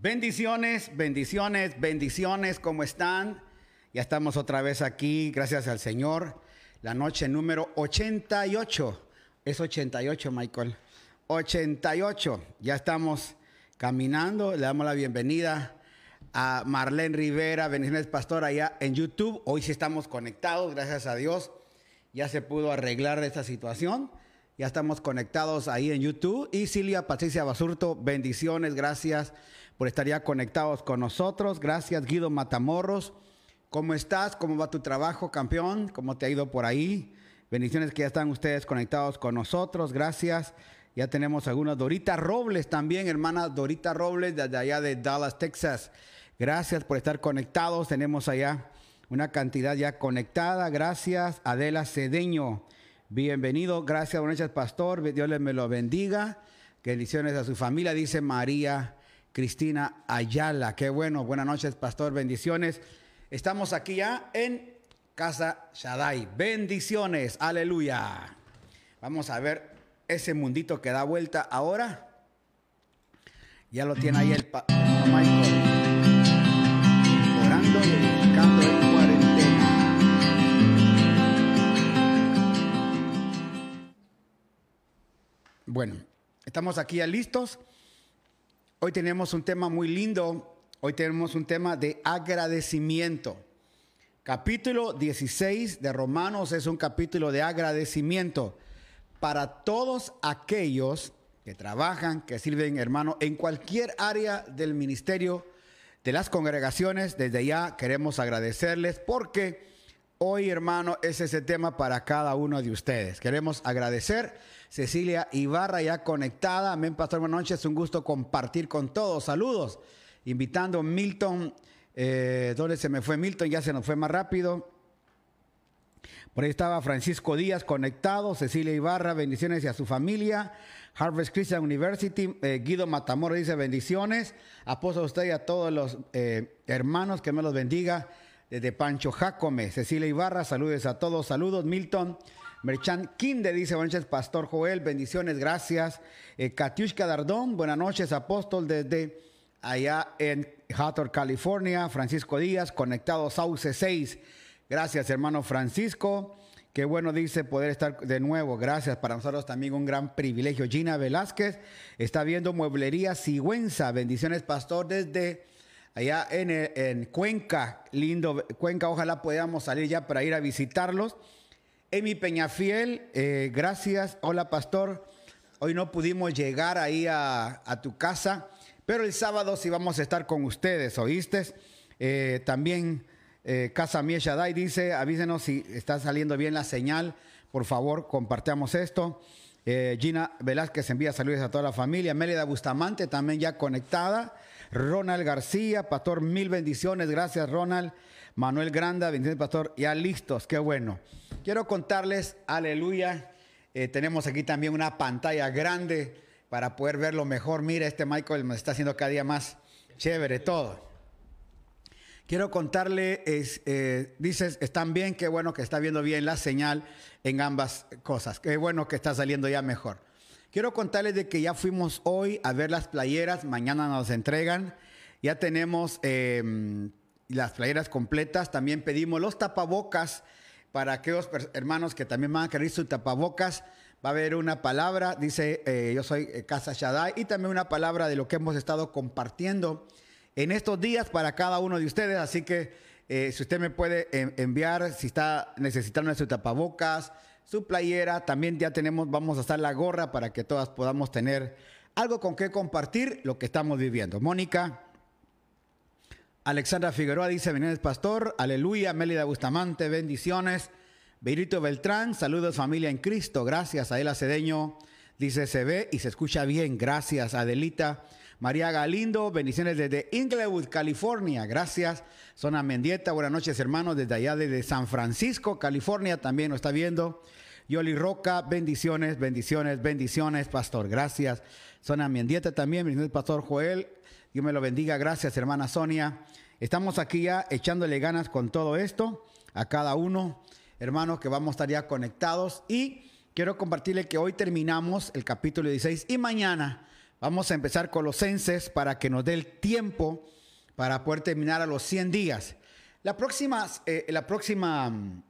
Bendiciones, bendiciones, bendiciones, ¿cómo están? Ya estamos otra vez aquí, gracias al Señor. La noche número 88. Es 88, Michael. 88. Ya estamos caminando. Le damos la bienvenida a Marlene Rivera, bendiciones pastor allá en YouTube. Hoy sí estamos conectados, gracias a Dios. Ya se pudo arreglar esta situación. Ya estamos conectados ahí en YouTube. Y Silvia Patricia Basurto, bendiciones, gracias por estar ya conectados con nosotros. Gracias, Guido Matamorros. ¿Cómo estás? ¿Cómo va tu trabajo, campeón? ¿Cómo te ha ido por ahí? Bendiciones que ya están ustedes conectados con nosotros. Gracias. Ya tenemos algunos. Dorita Robles también, hermana Dorita Robles, desde allá de Dallas, Texas. Gracias por estar conectados. Tenemos allá una cantidad ya conectada. Gracias, Adela Cedeño. Bienvenido. Gracias, buenas noches, pastor. Dios les me lo bendiga. Bendiciones a su familia, dice María Cristina Ayala. Qué bueno. Buenas noches, pastor. Bendiciones. Estamos aquí ya en Casa Shaddai. Bendiciones. Aleluya. Vamos a ver ese mundito que da vuelta ahora. Ya lo tiene ahí el pa Michael. Orando y en cuarentena. Bueno, estamos aquí ya listos. Hoy tenemos un tema muy lindo. Hoy tenemos un tema de agradecimiento. Capítulo 16 de Romanos es un capítulo de agradecimiento para todos aquellos que trabajan, que sirven, hermano, en cualquier área del ministerio, de las congregaciones. Desde ya queremos agradecerles porque hoy, hermano, es ese tema para cada uno de ustedes. Queremos agradecer. Cecilia Ibarra ya conectada. Amén, Pastor. Buenas noches. Es un gusto compartir con todos. Saludos. Invitando a Milton. Eh, ¿Dónde se me fue Milton? Ya se nos fue más rápido. Por ahí estaba Francisco Díaz conectado, Cecilia Ibarra, bendiciones y a su familia. Harvest Christian University, eh, Guido Matamoros dice bendiciones. Aposo a usted y a todos los eh, hermanos, que me los bendiga. Desde Pancho Jacome, Cecilia Ibarra, saludos a todos, saludos. Milton Merchan Kinde dice, buenas noches, Pastor Joel, bendiciones, gracias. Eh, Katiushka Dardón, buenas noches, apóstol desde allá en Hathor, California. Francisco Díaz, conectado Sauce 6. Gracias, hermano Francisco. Qué bueno dice poder estar de nuevo. Gracias. Para nosotros también un gran privilegio. Gina Velázquez está viendo Mueblería Sigüenza. Bendiciones, pastor, desde allá en, en, Cuenca. Lindo Cuenca. Ojalá podamos salir ya para ir a visitarlos. Emi Peñafiel, eh, gracias. Hola, pastor. Hoy no pudimos llegar ahí a, a, tu casa, pero el sábado sí vamos a estar con ustedes, ¿oíste? Eh, también eh, Casa Mie Shaddai dice, avísenos si está saliendo bien la señal. Por favor, compartamos esto. Eh, Gina Velázquez envía saludos a toda la familia. Mélida Bustamante también ya conectada. Ronald García, pastor, mil bendiciones. Gracias, Ronald. Manuel Granda, bendiciones, pastor. Ya listos, qué bueno. Quiero contarles, aleluya. Eh, tenemos aquí también una pantalla grande para poder verlo mejor. Mira, este Michael me está haciendo cada día más chévere todo. Quiero contarle, eh, dices, están bien, qué bueno que está viendo bien la señal en ambas cosas, qué bueno que está saliendo ya mejor. Quiero contarles de que ya fuimos hoy a ver las playeras, mañana nos entregan, ya tenemos eh, las playeras completas, también pedimos los tapabocas para aquellos hermanos que también van a querer su tapabocas. Va a haber una palabra, dice, eh, yo soy Casa Shaddai, y también una palabra de lo que hemos estado compartiendo en estos días para cada uno de ustedes. Así que eh, si usted me puede enviar, si está necesitando su tapabocas, su playera, también ya tenemos, vamos a hacer la gorra para que todas podamos tener algo con qué compartir lo que estamos viviendo. Mónica. Alexandra Figueroa dice, bendiciones pastor, aleluya, Mélida Bustamante, bendiciones. Beirito Beltrán, saludos familia en Cristo, gracias. Adela Cedeño dice, se ve y se escucha bien, gracias. Adelita. María Galindo, bendiciones desde Inglewood, California. Gracias. Zona Mendieta, buenas noches hermanos, desde allá desde San Francisco, California, también nos está viendo. Yoli Roca, bendiciones, bendiciones, bendiciones, pastor. Gracias. Zona Mendieta también, bendiciones, pastor Joel. Dios me lo bendiga. Gracias, hermana Sonia. Estamos aquí ya echándole ganas con todo esto, a cada uno, hermanos, que vamos a estar ya conectados. Y quiero compartirle que hoy terminamos el capítulo 16 y mañana Vamos a empezar Colosenses para que nos dé el tiempo para poder terminar a los 100 días. La próxima, eh, la próxima mm,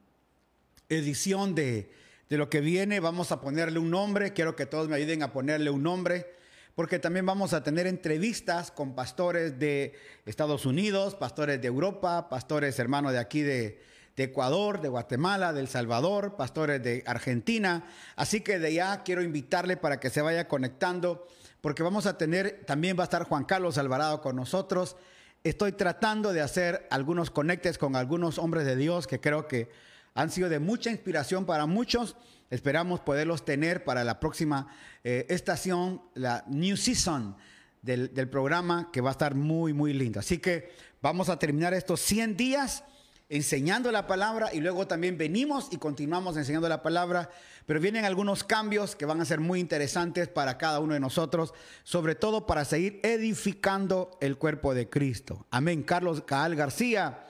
edición de, de lo que viene vamos a ponerle un nombre. Quiero que todos me ayuden a ponerle un nombre porque también vamos a tener entrevistas con pastores de Estados Unidos, pastores de Europa, pastores hermanos de aquí de, Ecuador, de Guatemala, de El Salvador, pastores de Argentina. Así que de ya quiero invitarle para que se vaya conectando, porque vamos a tener, también va a estar Juan Carlos Alvarado con nosotros. Estoy tratando de hacer algunos conectes con algunos hombres de Dios que creo que han sido de mucha inspiración para muchos Esperamos poderlos tener para la próxima eh, estación, la New Season del, programa, que va a estar muy, muy lindo. Así que vamos a terminar estos 100 días enseñando la palabra y luego también venimos y continuamos enseñando la palabra, pero vienen algunos cambios que van a ser muy interesantes para cada uno de nosotros, sobre todo para seguir edificando el cuerpo de Cristo. Amén. Carlos Caal García,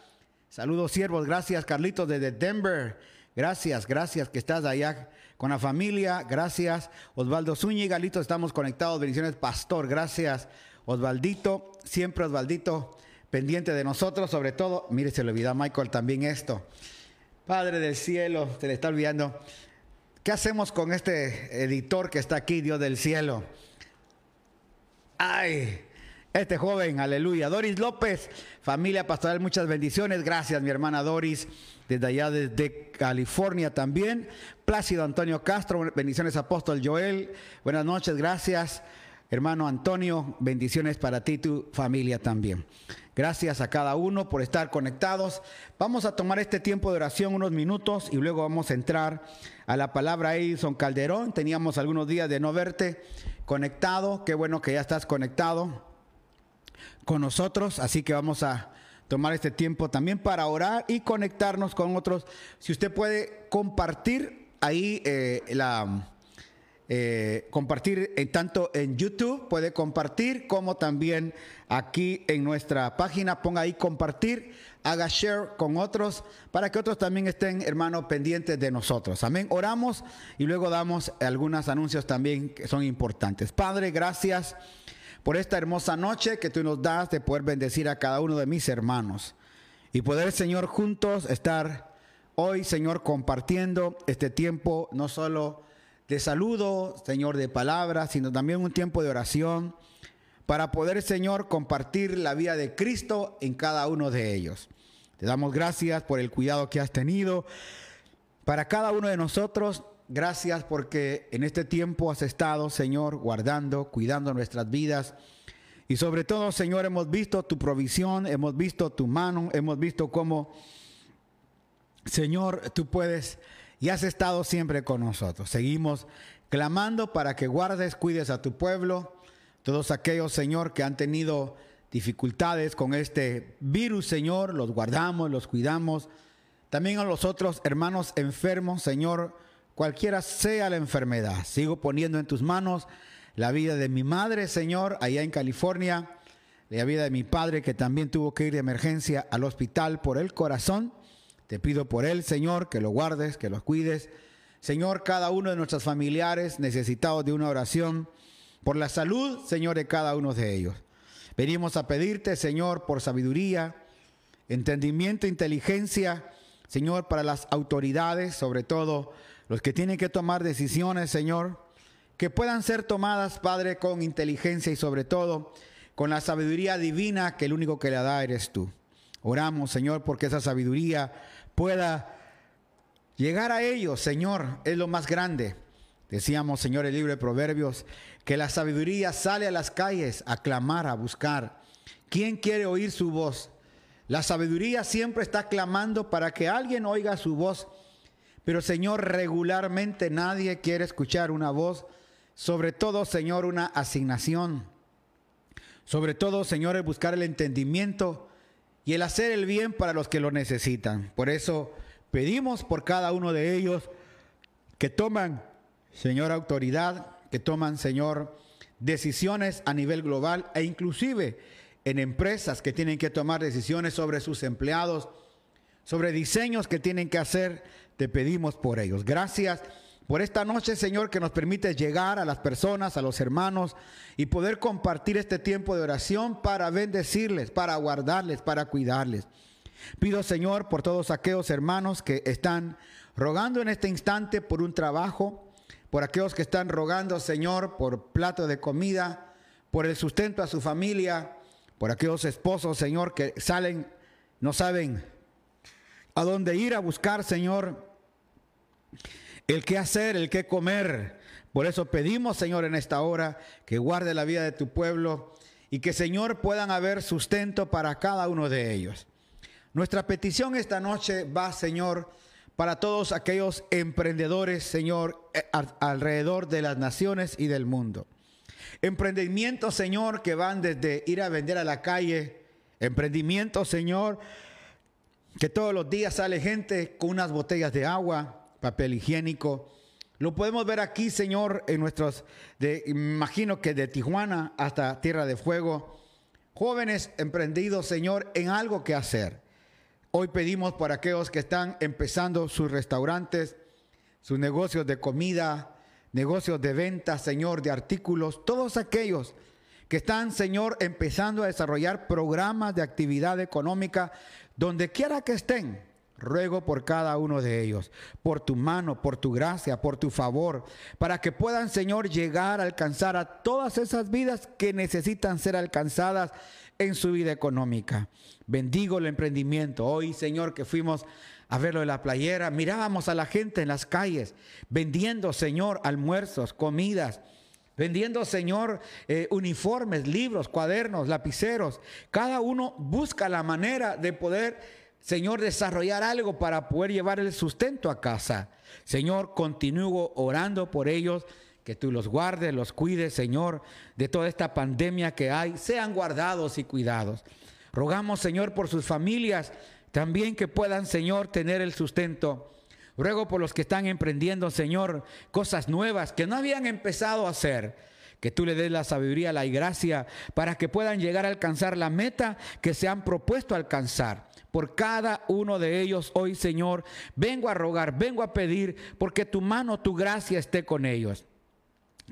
saludos siervos, gracias Carlitos desde Denver. Gracias, gracias que estás allá con la familia. Gracias, Osvaldo Zúñiga. Listo, estamos conectados. Bendiciones, pastor. Gracias, Osvaldito. Siempre Osvaldito pendiente de nosotros, sobre todo. Mire, se le olvidó a Michael también esto. Padre del cielo, se le está olvidando. ¿Qué hacemos con este editor que está aquí, Dios del cielo? Ay, este joven, aleluya. Doris López, familia pastoral, muchas bendiciones. Gracias, mi hermana Doris desde allá desde California también. Plácido Antonio Castro, bendiciones apóstol Joel, buenas noches, gracias. Hermano Antonio, bendiciones para ti y tu familia también. Gracias a cada uno por estar conectados. Vamos a tomar este tiempo de oración unos minutos y luego vamos a entrar a la palabra Edison Calderón. Teníamos algunos días de no verte conectado. Qué bueno que ya estás conectado con nosotros. Así que vamos a tomar este tiempo también para orar y conectarnos con otros. Si usted puede compartir ahí eh, la... Eh, compartir en, tanto en YouTube, puede compartir como también aquí en nuestra página, ponga ahí compartir, haga share con otros para que otros también estén, hermanos, pendientes de nosotros. Amén. Oramos y luego damos algunos anuncios también que son importantes. Padre, gracias por esta hermosa noche que tú nos das de poder bendecir a cada uno de mis hermanos y poder, Señor, juntos estar hoy, Señor, compartiendo este tiempo, no solo de saludo, Señor, de palabras, sino también un tiempo de oración para poder, Señor, compartir la vida de Cristo en cada uno de ellos. Te damos gracias por el cuidado que has tenido para cada uno de nosotros Gracias porque en este tiempo has estado, Señor, guardando, cuidando nuestras vidas. Y sobre todo, Señor, hemos visto tu provisión, hemos visto tu mano, hemos visto cómo, Señor, tú puedes y has estado siempre con nosotros. Seguimos clamando para que guardes, cuides a tu pueblo, todos aquellos, Señor, que han tenido dificultades con este virus, Señor, los guardamos, los cuidamos. También a los otros hermanos enfermos, Señor, cualquiera sea la enfermedad. Sigo poniendo en tus manos la vida de mi madre, Señor, allá en California, la vida de mi padre que también tuvo que ir de emergencia al hospital por el corazón. Te pido por él, Señor, que lo guardes, que lo cuides. Señor, cada uno de nuestros familiares necesitados de una oración por la salud, Señor, de cada uno de ellos. Venimos a pedirte, Señor, por sabiduría, entendimiento, inteligencia, Señor, para las autoridades, sobre todo los que tienen que tomar decisiones, Señor, que puedan ser tomadas, Padre, con inteligencia y sobre todo con la sabiduría divina que el único que la da eres tú. Oramos, Señor, porque esa sabiduría pueda llegar a ellos, Señor, es lo más grande. Decíamos, Señor, el libro de Proverbios, que la sabiduría sale a las calles a clamar, a buscar. ¿Quién quiere oír su voz? La sabiduría siempre está clamando para que alguien oiga su voz pero Señor, regularmente nadie quiere escuchar una voz, sobre todo, Señor, una asignación. Sobre todo, Señor, el buscar el entendimiento y el hacer el bien para los que lo necesitan. Por eso pedimos por cada uno de ellos que toman, Señor, autoridad, que toman, Señor, decisiones a nivel global e inclusive en empresas que tienen que tomar decisiones sobre sus empleados, sobre diseños que tienen que hacer te pedimos por ellos. Gracias por esta noche, Señor, que nos permite llegar a las personas, a los hermanos y poder compartir este tiempo de oración para bendecirles, para guardarles, para cuidarles. Pido, Señor, por todos aquellos hermanos que están rogando en este instante por un trabajo, por aquellos que están rogando, Señor, por plato de comida, por el sustento a su familia, por aquellos esposos, Señor, que salen, no saben a dónde ir a buscar, Señor, el qué hacer, el qué comer. Por eso pedimos, Señor, en esta hora que guarde la vida de tu pueblo y que, Señor, puedan haber sustento para cada uno de ellos. Nuestra petición esta noche va, Señor, para todos aquellos emprendedores, Señor, eh, alrededor de las naciones y del mundo. Emprendimientos, Señor, que van desde ir a vender a la calle, emprendimientos, Señor, que todos los días sale gente con unas botellas de agua, papel higiénico. Lo podemos ver aquí, Señor, en nuestros, de, imagino que de Tijuana hasta Tierra de Fuego, jóvenes emprendidos, Señor, en algo que hacer. Hoy pedimos por aquellos que están empezando sus restaurantes, sus negocios de comida, negocios de venta, Señor, de artículos, todos aquellos que están, Señor, empezando a desarrollar programas de actividad económica donde quiera que estén, ruego por cada uno de ellos, por tu mano, por tu gracia, por tu favor, para que puedan, Señor, llegar a alcanzar a todas esas vidas que necesitan ser alcanzadas en su vida económica. Bendigo el emprendimiento. Hoy, Señor, que fuimos a verlo en la playera, mirábamos a la gente en las calles, vendiendo, Señor, almuerzos, comidas vendiendo, Señor, eh, uniformes, libros, cuadernos, lapiceros. Cada uno busca la manera de poder, Señor, desarrollar algo para poder llevar el sustento a casa. Señor, continúo orando por ellos. Que tú los guardes, los cuides, Señor, de toda esta pandemia que hay. Sean guardados y cuidados. Rogamos, Señor, por sus familias, también que puedan, Señor, tener el sustento Ruego por los que están emprendiendo, Señor, cosas nuevas que no habían empezado a hacer. Que tú le des la sabiduría, la gracia para que puedan llegar a alcanzar la meta que se han propuesto alcanzar. Por cada uno de ellos hoy, Señor, vengo a rogar, vengo a pedir, porque tu mano, tu gracia esté con ellos.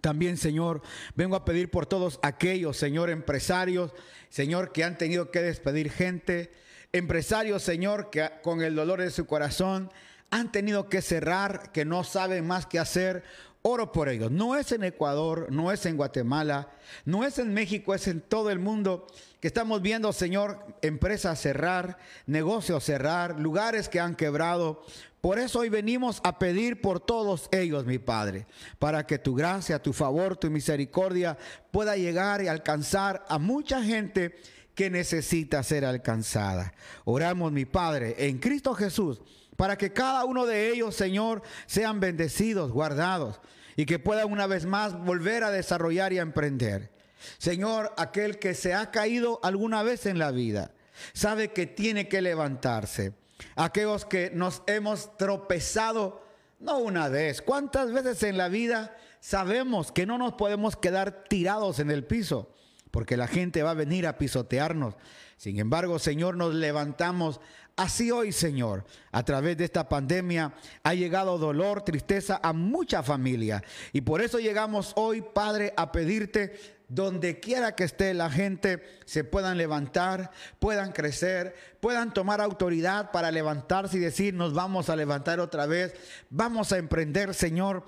También, Señor, vengo a pedir por todos aquellos, Señor, empresarios, Señor, que han tenido que despedir gente, empresarios, Señor, que con el dolor de su corazón han tenido que cerrar, que no saben más qué hacer. Oro por ellos. No es en Ecuador, no es en Guatemala, no es en México, es en todo el mundo que estamos viendo, Señor, empresas cerrar, negocios cerrar, lugares que han quebrado. Por eso hoy venimos a pedir por todos ellos, mi Padre, para que tu gracia, tu favor, tu misericordia pueda llegar y alcanzar a mucha gente que necesita ser alcanzada. Oramos, mi Padre, en Cristo Jesús para que cada uno de ellos, Señor, sean bendecidos, guardados y que puedan una vez más volver a desarrollar y a emprender. Señor, aquel que se ha caído alguna vez en la vida, sabe que tiene que levantarse. Aquellos que nos hemos tropezado, no una vez, ¿cuántas veces en la vida sabemos que no nos podemos quedar tirados en el piso? Porque la gente va a venir a pisotearnos. Sin embargo, Señor, nos levantamos Así hoy, Señor, a través de esta pandemia ha llegado dolor, tristeza a mucha familia. Y por eso llegamos hoy, Padre, a pedirte donde quiera que esté la gente, se puedan levantar, puedan crecer, puedan tomar autoridad para levantarse y decir, nos vamos a levantar otra vez, vamos a emprender, Señor.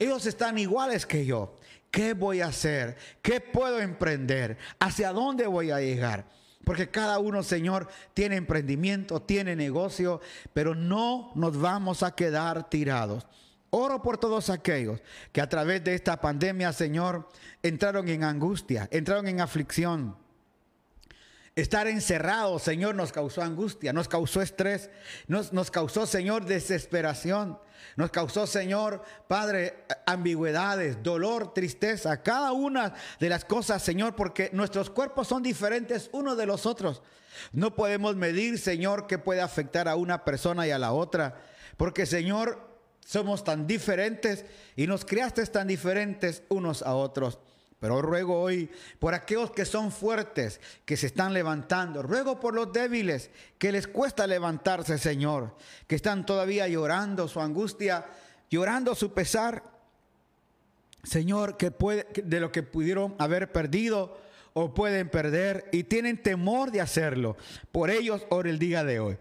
Ellos están iguales que yo. ¿Qué voy a hacer? ¿Qué puedo emprender? ¿Hacia dónde voy a llegar? Porque cada uno, Señor, tiene emprendimiento, tiene negocio, pero no nos vamos a quedar tirados. Oro por todos aquellos que a través de esta pandemia, Señor, entraron en angustia, entraron en aflicción. Estar encerrados, Señor, nos causó angustia, nos causó estrés, nos, nos causó, Señor, desesperación. Nos causó, Señor, Padre, ambigüedades, dolor, tristeza, cada una de las cosas, Señor, porque nuestros cuerpos son diferentes unos de los otros. No podemos medir, Señor, qué puede afectar a una persona y a la otra, porque, Señor, somos tan diferentes y nos creaste tan diferentes unos a otros. Pero ruego hoy por aquellos que son fuertes, que se están levantando. Ruego por los débiles, que les cuesta levantarse, Señor, que están todavía llorando su angustia. llorando su pesar, Señor, que puede, de lo que pudieron haber perdido o pueden perder y tienen temor de hacerlo. Por ellos, ora el día de hoy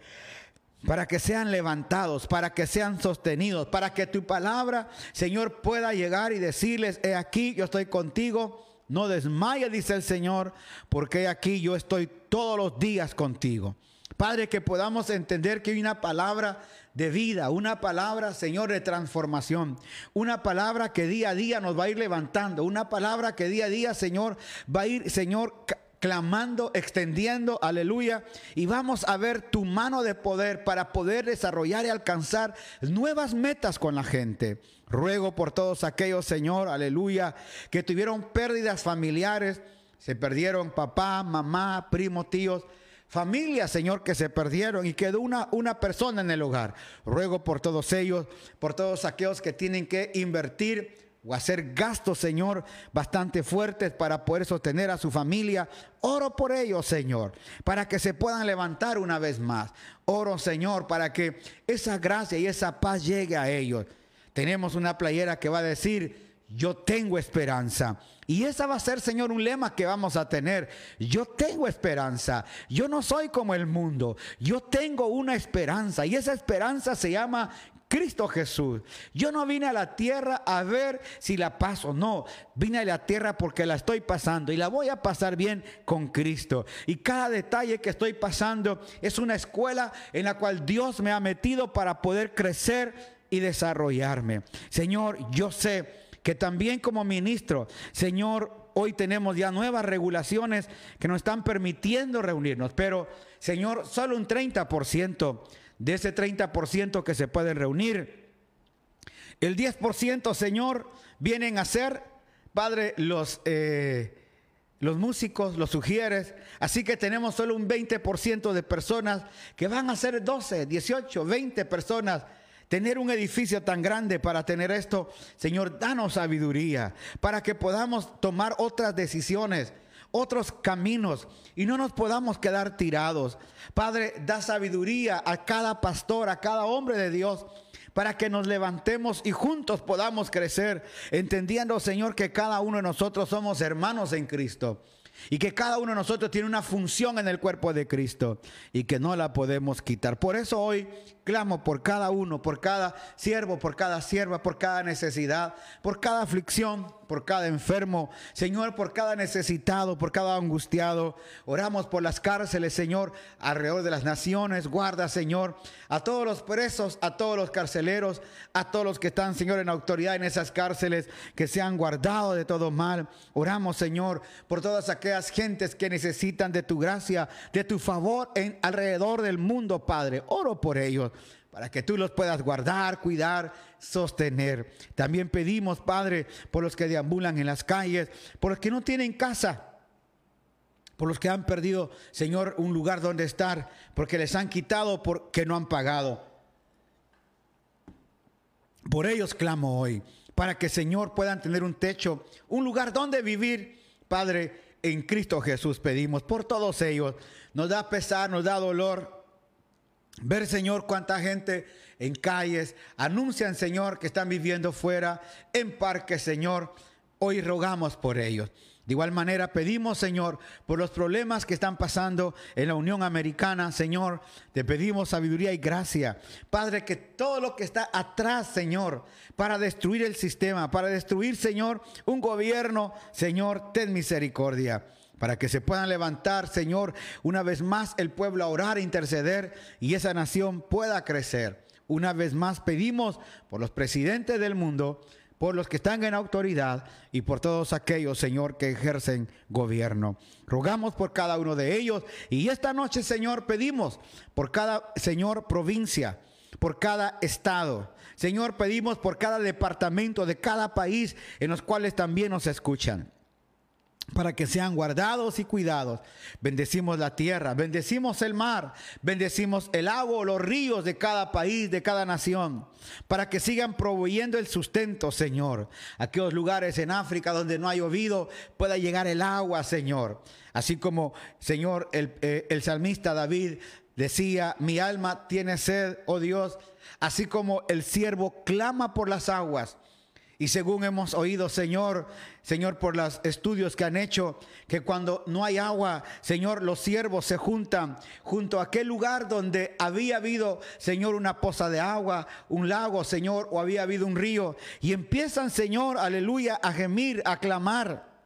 para que sean levantados, para que sean sostenidos, para que tu palabra, Señor, pueda llegar y decirles, he aquí, yo estoy contigo, no desmayes, dice el Señor, porque he aquí yo estoy todos los días contigo. Padre, que podamos entender que hay una palabra de vida, una palabra, Señor, de transformación, una palabra que día a día nos va a ir levantando, una palabra que día a día, Señor, va a ir, Señor, clamando, extendiendo, aleluya, y vamos a ver tu mano de poder para poder desarrollar y alcanzar nuevas metas con la gente. Ruego por todos aquellos, Señor, aleluya, que tuvieron pérdidas familiares, se perdieron papá, mamá, primo, tíos, familias, Señor, que se perdieron y quedó una, una persona en el hogar. Ruego por todos ellos, por todos aquellos que tienen que invertir o hacer gastos, Señor, bastante fuertes para poder sostener a su familia. Oro por ellos, Señor, para que se puedan levantar una vez más. Oro, Señor, para que esa gracia y esa paz llegue a ellos. Tenemos una playera que va a decir, yo tengo esperanza. Y esa va a ser, Señor, un lema que vamos a tener. Yo tengo esperanza. Yo no soy como el mundo. Yo tengo una esperanza. Y esa esperanza se llama Cristo Jesús. Yo no vine a la tierra a ver si la paso, no. Vine a la tierra porque la estoy pasando y la voy a pasar bien con Cristo. Y cada detalle que estoy pasando es una escuela en la cual Dios me ha metido para poder crecer y desarrollarme. Señor, yo sé que también como ministro, Señor, hoy tenemos ya nuevas regulaciones que nos están permitiendo reunirnos, pero Señor, solo un 30% de ese 30% que se pueden reunir. El 10%, Señor, vienen a ser, Padre, los, eh, los músicos, los sugieres. Así que tenemos solo un 20% de personas que van a ser 12, 18, 20 personas. Tener un edificio tan grande para tener esto, Señor, danos sabiduría para que podamos tomar otras decisiones otros caminos y no nos podamos quedar tirados. Padre, da sabiduría a cada pastor, a cada hombre de Dios para que nos levantemos y juntos podamos crecer, entendiendo, Señor, que cada uno de nosotros somos hermanos en Cristo y que cada uno de nosotros tiene una función en el cuerpo de Cristo y que no la podemos quitar. Por eso hoy clamo por cada uno, por cada siervo, por cada sierva, por cada necesidad, por cada aflicción, por cada enfermo, Señor, por cada necesitado, por cada angustiado. Oramos por las cárceles, Señor, alrededor de las naciones. Guarda, Señor, a todos los presos, a todos los carceleros, a todos los que están, Señor, en autoridad en esas cárceles, que sean guardados de todo mal. Oramos, Señor, por todas aquellas gentes que necesitan de tu gracia, de tu favor en alrededor del mundo, Padre. Oro por ellos para que tú los puedas guardar, cuidar, sostener. También pedimos, Padre, por los que deambulan en las calles, por los que no tienen casa, por los que han perdido, Señor, un lugar donde estar, porque les han quitado, porque no han pagado. Por ellos clamo hoy, para que, Señor, puedan tener un techo, un lugar donde vivir, Padre, en Cristo Jesús pedimos por todos ellos. Nos da pesar, nos da dolor, Ver, Señor, cuánta gente en calles anuncian, Señor, que están viviendo fuera, en parques, Señor. Hoy rogamos por ellos. De igual manera pedimos, Señor, por los problemas que están pasando en la Unión Americana, Señor, te pedimos sabiduría y gracia. Padre, que todo lo que está atrás, Señor, para destruir el sistema, para destruir, Señor, un gobierno, Señor, ten misericordia para que se puedan levantar, Señor, una vez más el pueblo a orar, a interceder y esa nación pueda crecer. Una vez más pedimos por los presidentes del mundo, por los que están en autoridad y por todos aquellos, Señor, que ejercen gobierno. Rogamos por cada uno de ellos y esta noche, Señor, pedimos por cada, Señor, provincia, por cada estado. Señor, pedimos por cada departamento de cada país en los cuales también nos escuchan para que sean guardados y cuidados. Bendecimos la tierra, bendecimos el mar, bendecimos el agua, los ríos de cada país, de cada nación, para que sigan proveyendo el sustento, Señor. Aquellos lugares en África donde no ha llovido, pueda llegar el agua, Señor. Así como, Señor, el, eh, el salmista David Decía, mi alma tiene sed, oh Dios, así como el siervo clama por las aguas. Y según hemos oído, Señor, Señor, por los estudios que han hecho, que cuando no hay agua, Señor, los siervos se juntan junto a aquel lugar donde había habido, Señor, una poza de agua, un lago, Señor, o había habido un río, y empiezan, Señor, aleluya, a gemir, a clamar.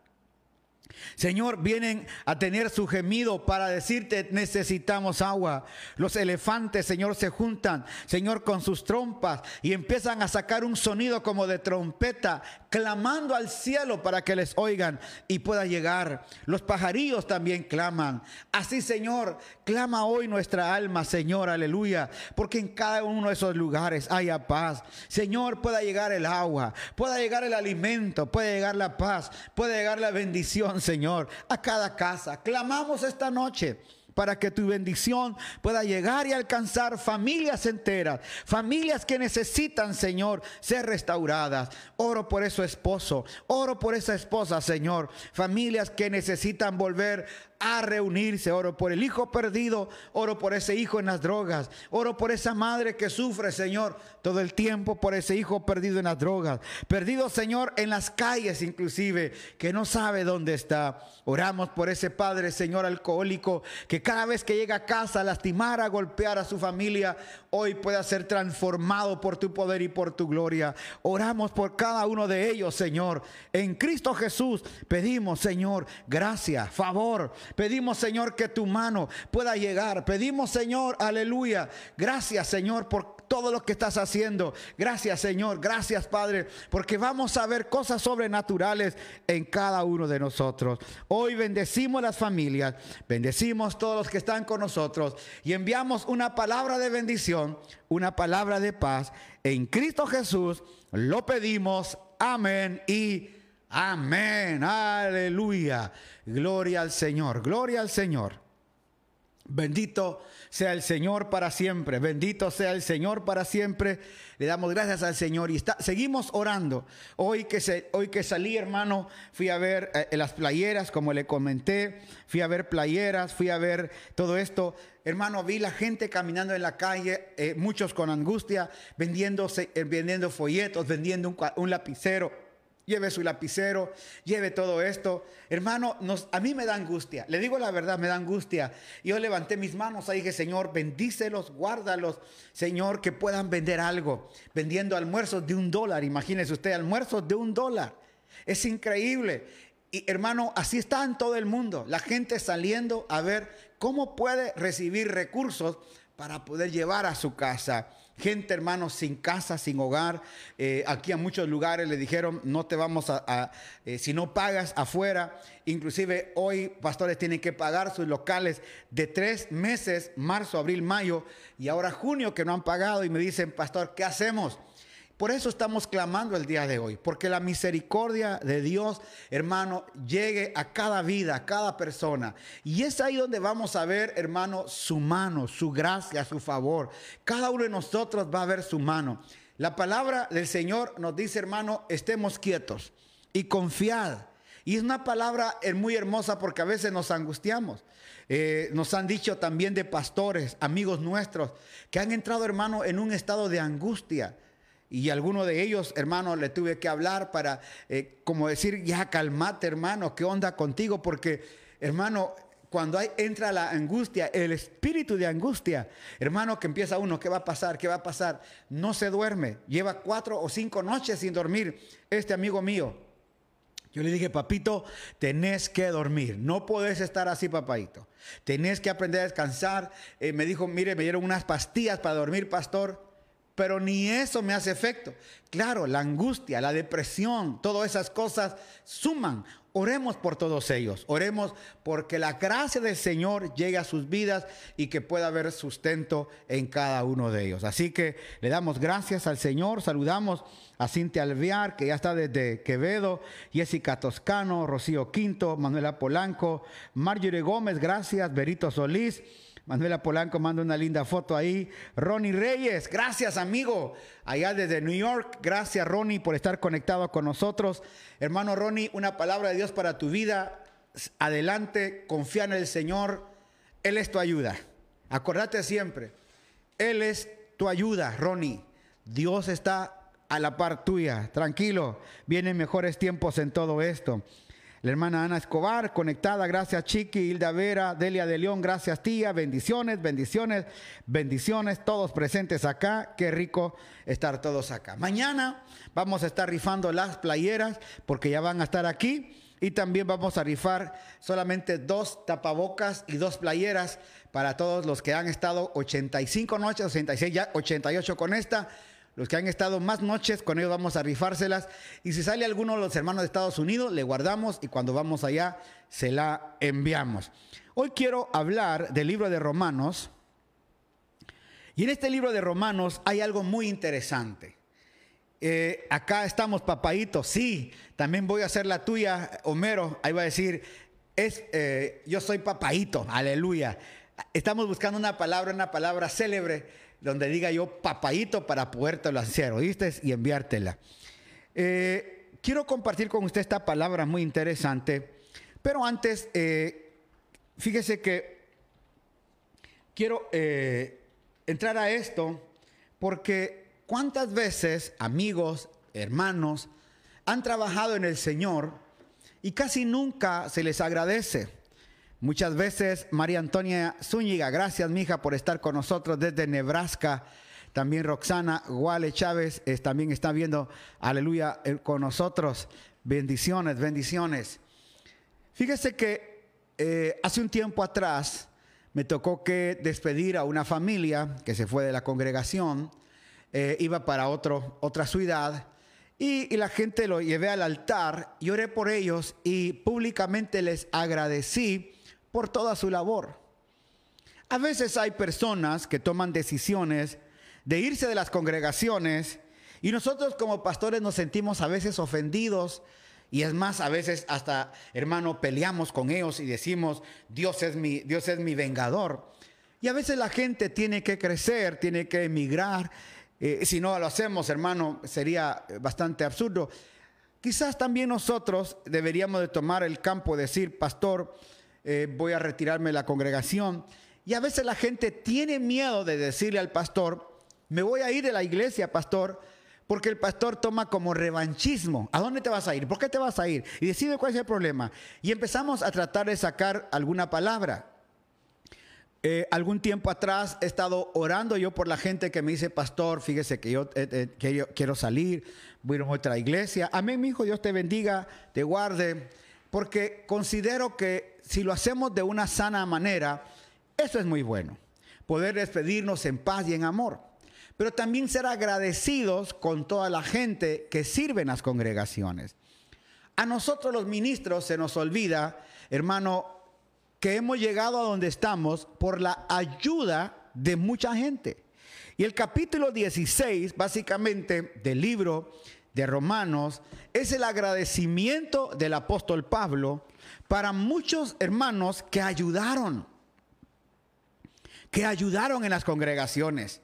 Señor, vienen a tener su gemido para decirte necesitamos agua. Los elefantes, Señor, se juntan, Señor, con sus trompas y empiezan a sacar un sonido como de trompeta, clamando al cielo para que les oigan y pueda llegar. Los pajarillos también claman. Así, Señor, clama hoy nuestra alma, Señor, aleluya, porque en cada uno de esos lugares haya paz. Señor, pueda llegar el agua, pueda llegar el alimento, pueda llegar la paz, pueda llegar la bendición, Señor, a cada casa. Clamamos esta noche para que tu bendición pueda llegar y alcanzar familias enteras, familias que necesitan, Señor, ser restauradas. Oro por ese esposo, oro por esa esposa, Señor, familias que necesitan volver a reunirse. Oro por el hijo perdido, oro por ese hijo en las drogas, oro por esa madre que sufre, Señor, todo el tiempo por ese hijo perdido en las drogas, perdido, Señor, en las calles inclusive, que no sabe dónde está. Oramos por ese padre, Señor, alcohólico, que cada vez que llega a casa a lastimar, a golpear a su familia, hoy pueda ser transformado por tu poder y por tu gloria. Oramos por cada uno de ellos, Señor. En Cristo Jesús pedimos, Señor, gracia, favor, Pedimos, Señor, que tu mano pueda llegar. Pedimos, Señor, aleluya. Gracias, Señor, por todo lo que estás haciendo. Gracias, Señor. Gracias, Padre, porque vamos a ver cosas sobrenaturales en cada uno de nosotros. Hoy bendecimos las familias, bendecimos todos los que están con nosotros y enviamos una palabra de bendición, una palabra de paz. En Cristo Jesús lo pedimos. Amén y amén. Aleluya. Gloria al Señor, gloria al Señor. Bendito sea el Señor para siempre, bendito sea el Señor para siempre. Le damos gracias al Señor y seguimos orando. Hoy que, se, hoy que salí, hermano, fui a ver eh, las playeras, como le comenté, fui a ver playeras, fui a ver todo esto. Hermano, vi la gente caminando en la calle, eh, muchos con angustia, vendiendo, eh, vendiendo folletos, vendiendo un lapicero lleve su lapicero, lleve todo esto. Hermano, nos, a mí me da angustia, le digo la verdad, me da angustia. Yo levanté mis manos ahí dije, Señor, bendícelos, guárdalos, Señor, que puedan vender algo, vendiendo almuerzos de un dólar, imagínese usted, almuerzos de un dólar. Es increíble. Y hermano, así está en todo el mundo, la gente saliendo a ver cómo puede recibir recursos para poder llevar a su casa gente, hermanos, sin casa, sin hogar. Eh, aquí a muchos lugares le dijeron, no te vamos a, eh, si no pagas afuera. Inclusive hoy pastores tienen que pagar sus locales de tres meses, marzo, abril, mayo, y ahora junio que no han pagado y me dicen, pastor, ¿qué hacemos? Por eso estamos clamando el día de hoy, porque la misericordia de Dios, hermano, llegue a cada vida, a cada persona. Y es ahí donde vamos a ver, hermano, su mano, su gracia, su favor. Cada uno de nosotros va a ver su mano. La palabra del Señor nos dice, hermano, estemos quietos y confiad. Y es una palabra muy hermosa porque a veces nos angustiamos. Eh, nos han dicho también de pastores, amigos nuestros, que han entrado, hermano, en un estado de angustia y alguno de ellos, hermano, le tuve que hablar para, eh, como decir, ya calmate, hermano, ¿qué onda contigo? Porque, hermano, cuando hay, entra la angustia, el espíritu de angustia, hermano, que empieza uno, ¿qué va a pasar? ¿Qué va a pasar? No se duerme, lleva cuatro o cinco noches sin dormir este amigo mío. Yo le dije, papito, tenés que dormir, no podés estar así, papadito. Tenés que aprender a descansar. Eh, me dijo, mire, me dieron unas pastillas para dormir, pastor pero ni eso me hace efecto. Claro, la angustia, la depresión, todas esas cosas suman. Oremos por todos ellos. Oremos porque la gracia del Señor llegue a sus vidas y que pueda haber sustento en cada uno de ellos. Así que le damos gracias al Señor. Saludamos a Cintia Alvear, que ya está desde Quevedo, Jessica Toscano, Rocío Quinto, Manuela Polanco, Marjorie Gómez, gracias, Berito Solís. Manuela Polanco manda una linda foto ahí. Ronnie Reyes, gracias amigo. Allá desde New York, gracias Ronnie por estar conectado con nosotros. Hermano Ronnie, una palabra de Dios para tu vida. Adelante, confía en el Señor. Él es tu ayuda. Acordate siempre, Él es tu ayuda, Ronnie. Dios está a la par tuya. Tranquilo, vienen mejores tiempos en todo esto. La hermana Ana Escobar, conectada, gracias Chiqui, Hilda Vera, Delia de León, gracias tía, bendiciones, bendiciones, bendiciones, todos presentes acá, qué rico estar todos acá. Mañana vamos a estar rifando las playeras porque ya van a estar aquí y también vamos a rifar solamente dos tapabocas y dos playeras para todos los que han estado 85 noches, 86, ya 88 con esta. Los que han estado más noches, con ellos vamos a rifárselas. Y si sale alguno de los hermanos de Estados Unidos, le guardamos y cuando vamos allá, se la enviamos. Hoy quiero hablar del libro de Romanos. Y en este libro de Romanos hay algo muy interesante. Eh, acá estamos, papaito. Sí, también voy a hacer la tuya, Homero. Ahí va a decir, es, eh, yo soy papaito. Aleluya. Estamos buscando una palabra, una palabra célebre donde diga yo papaito para podértelo hacer, ¿oíste? Y enviártela. Eh, quiero compartir con usted esta palabra muy interesante, pero antes, eh, fíjese que quiero eh, entrar a esto porque cuántas veces amigos, hermanos, han trabajado en el Señor y casi nunca se les agradece. Muchas veces, María Antonia Zúñiga, gracias, mija, por estar con nosotros desde Nebraska. También Roxana Guale Chávez también está viendo, aleluya, eh, con nosotros. Bendiciones, bendiciones. Fíjese que eh, hace un tiempo atrás me tocó que despedir a una familia que se fue de la congregación, eh, iba para otro, otra ciudad. Y, y, la gente lo llevé al altar, lloré por ellos y públicamente les agradecí por toda su labor. A veces hay personas que toman decisiones de irse de las congregaciones y nosotros como pastores nos sentimos a veces ofendidos y es más, a veces hasta, hermano, peleamos con ellos y decimos, Dios es mi, Dios es mi vengador. Y a veces la gente tiene que crecer, tiene que emigrar. Eh, si no lo hacemos, hermano, sería bastante absurdo. Quizás también nosotros deberíamos de tomar el campo, decir, pastor, eh, voy a retirarme de la congregación. Y a veces la gente tiene miedo de decirle al pastor, me voy a ir de la iglesia, pastor, porque el pastor toma como revanchismo. ¿A dónde te vas a ir? ¿Por qué te vas a ir? Y decide cuál es el problema. Y empezamos a tratar de sacar alguna palabra. Eh, algún tiempo atrás he estado orando yo por la gente que me dice, pastor, fíjese que yo, eh, que yo quiero salir, voy a otra iglesia. Amén, mi hijo, Dios te bendiga, te guarde, porque considero que si lo hacemos de una sana manera, eso es muy bueno. Poder despedirnos en paz y en amor. Pero también ser agradecidos con toda la gente que sirve en las congregaciones. A nosotros los ministros se nos olvida, hermano, que hemos llegado a donde estamos por la ayuda de mucha gente. Y el capítulo 16, básicamente, del libro de Romanos, es el agradecimiento del apóstol Pablo para muchos hermanos que ayudaron, que ayudaron en las congregaciones,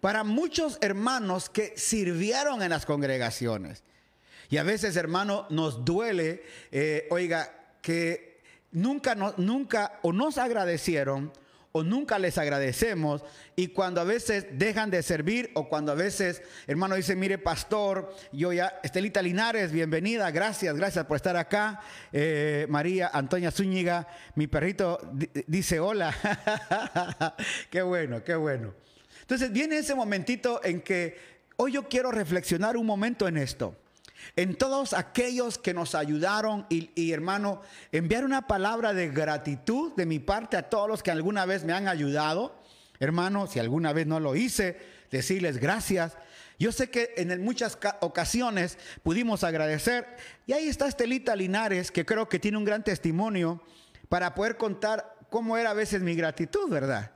para muchos hermanos que sirvieron en las congregaciones. Y a veces, hermano, nos duele, eh, oiga, que nunca, nunca o nos agradecieron o nunca les agradecemos y cuando a veces dejan de servir o cuando a veces, hermano, dice, mire, pastor, yo ya, Estelita Linares, bienvenida, gracias, gracias por estar acá. Eh, María Antonia Zúñiga, mi perrito dice hola. qué bueno, qué bueno. Entonces viene ese momentito en que hoy yo quiero reflexionar un momento en esto en todos aquellos que nos ayudaron y, hermano, enviar una palabra de gratitud de mi parte a todos los que alguna vez me han ayudado. Hermano, si alguna vez no lo hice, decirles gracias. Yo sé que en muchas ocasiones pudimos agradecer. Y ahí está Estelita Linares, que creo que tiene un gran testimonio para poder contar cómo era a veces mi gratitud, ¿verdad?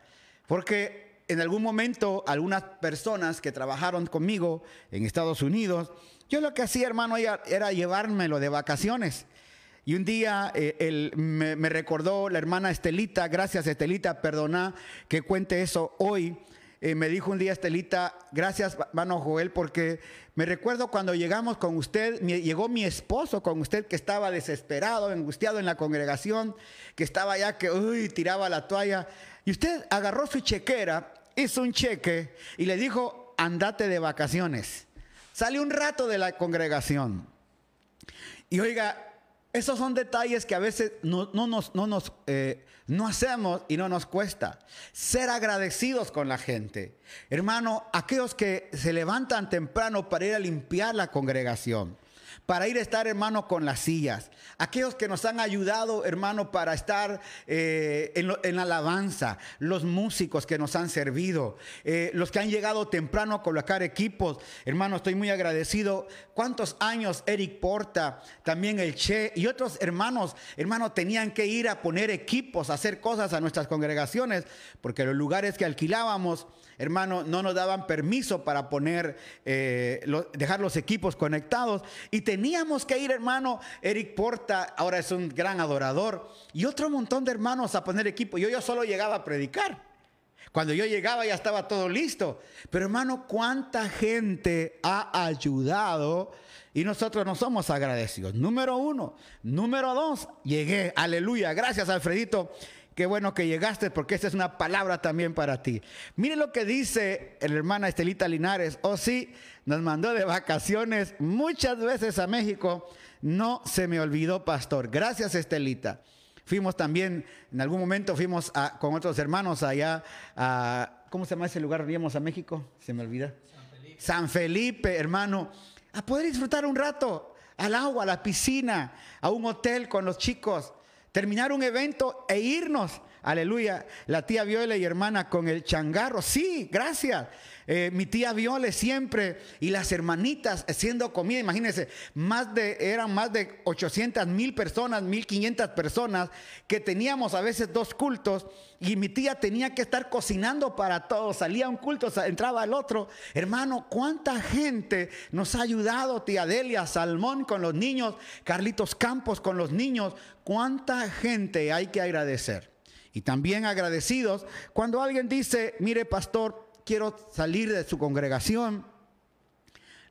Porque en algún momento algunas personas que trabajaron conmigo en Estados Unidos, yo lo que hacía, hermano, era llevármelo de vacaciones. Y un día eh, me, recordó la hermana Estelita, gracias Estelita, perdona que cuente eso hoy. eh, me dijo un día Estelita, gracias, hermano Joel, porque me recuerdo cuando llegamos con usted, llegó mi esposo con usted que estaba desesperado, angustiado en la congregación, que estaba ya que, uy, tiraba la toalla. Y usted agarró su chequera, hizo un cheque y le dijo, andate de vacaciones. Sale un rato de la congregación. Y oiga, esos son detalles que a veces no, nos, no, nos eh, no hacemos y no nos cuesta. Ser agradecidos con la gente. Hermano, aquellos que se levantan temprano para ir a limpiar la congregación para ir a estar, hermano, con las sillas. Aquellos que nos han ayudado, hermano, para estar eh, en, alabanza. Los músicos que nos han servido. Eh, los que han llegado temprano a colocar equipos. Hermano, estoy muy agradecido. ¿Cuántos años Eric Porta, también el Che y otros hermanos, hermano, tenían que ir a poner equipos, hacer cosas a nuestras congregaciones? Porque los lugares que alquilábamos hermano, no nos daban permiso para poner, eh, dejar los equipos conectados. Y teníamos que ir, hermano, Eric Porta, ahora es un gran adorador, y otro montón de hermanos a poner equipo. Yo, yo solo llegaba a predicar. Cuando yo llegaba ya estaba todo listo. Pero hermano, ¿cuánta gente ha ayudado? Y nosotros no somos agradecidos. Número uno. Número dos, llegué. Aleluya. Gracias, Alfredito. Qué bueno que llegaste porque esta es una palabra también para ti. Mire lo que dice el hermana Estelita Linares. Oh sí, nos mandó de vacaciones muchas veces a México. No se me olvidó, pastor. Gracias, Estelita. Fuimos también, en algún momento fuimos con otros hermanos allá a, ¿cómo se llama ese lugar? Íbamos a México, se me olvida. San Felipe. San Felipe, hermano, a poder disfrutar un rato al agua, a la piscina, a un hotel con los chicos terminar un evento e irnos. Aleluya. La tía Viole y hermana con el changarro. Sí, gracias. Eh, mi tía Viole siempre y las hermanitas haciendo comida. Imagínense, más de, eran más de 800 mil personas, 1500 personas que teníamos a veces dos cultos y mi tía tenía que estar cocinando para todos. Salía un culto, entraba el otro. Hermano, ¿cuánta gente nos ha ayudado? Tía Delia, Salmón con los niños, Carlitos Campos con los niños. ¿Cuánta gente hay que agradecer? Y también agradecidos cuando alguien dice, mire pastor, quiero salir de su congregación.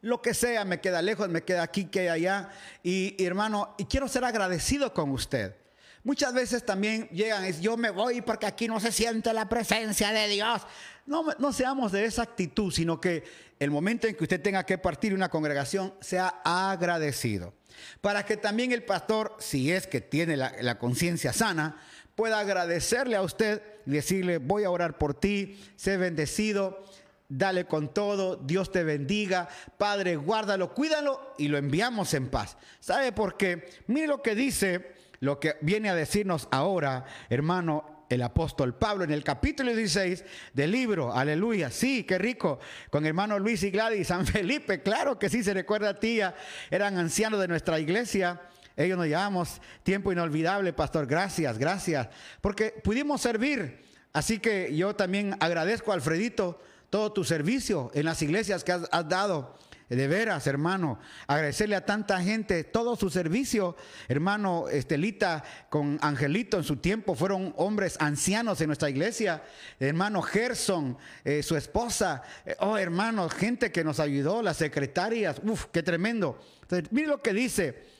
Lo que sea, me queda lejos, me queda aquí, que allá. Y, hermano, y quiero ser agradecido con usted. Muchas veces también llegan, yo me voy porque aquí no se siente la presencia de Dios. No, no seamos de esa actitud, sino que el momento en que usted tenga que partir una congregación sea agradecido. Para que también el pastor, si es que tiene la conciencia sana, pueda agradecerle a usted y decirle, voy a orar por ti, sé bendecido, dale con todo, Dios te bendiga, Padre, guárdalo, cuídalo y lo enviamos en paz. ¿Sabe por qué? Mire lo que dice, lo que viene a decirnos ahora, hermano, el apóstol Pablo en el capítulo 16 del libro, aleluya, sí, qué rico, con hermano Luis y Gladys, San Felipe, claro que sí, se recuerda a tía, eran ancianos de nuestra iglesia, ellos nos llamamos tiempo inolvidable, pastor. Gracias, gracias. Porque pudimos servir. Así que yo también agradezco, Alfredito, todo tu servicio en las iglesias que has, dado. De veras, hermano, agradecerle a tanta gente todo su servicio. Hermano Estelita con Angelito en su tiempo fueron hombres ancianos en nuestra iglesia. Hermano Gerson, eh, su esposa. Eh, oh, hermano, gente que nos ayudó, las secretarias. Uf, qué tremendo. Entonces, mire lo que dice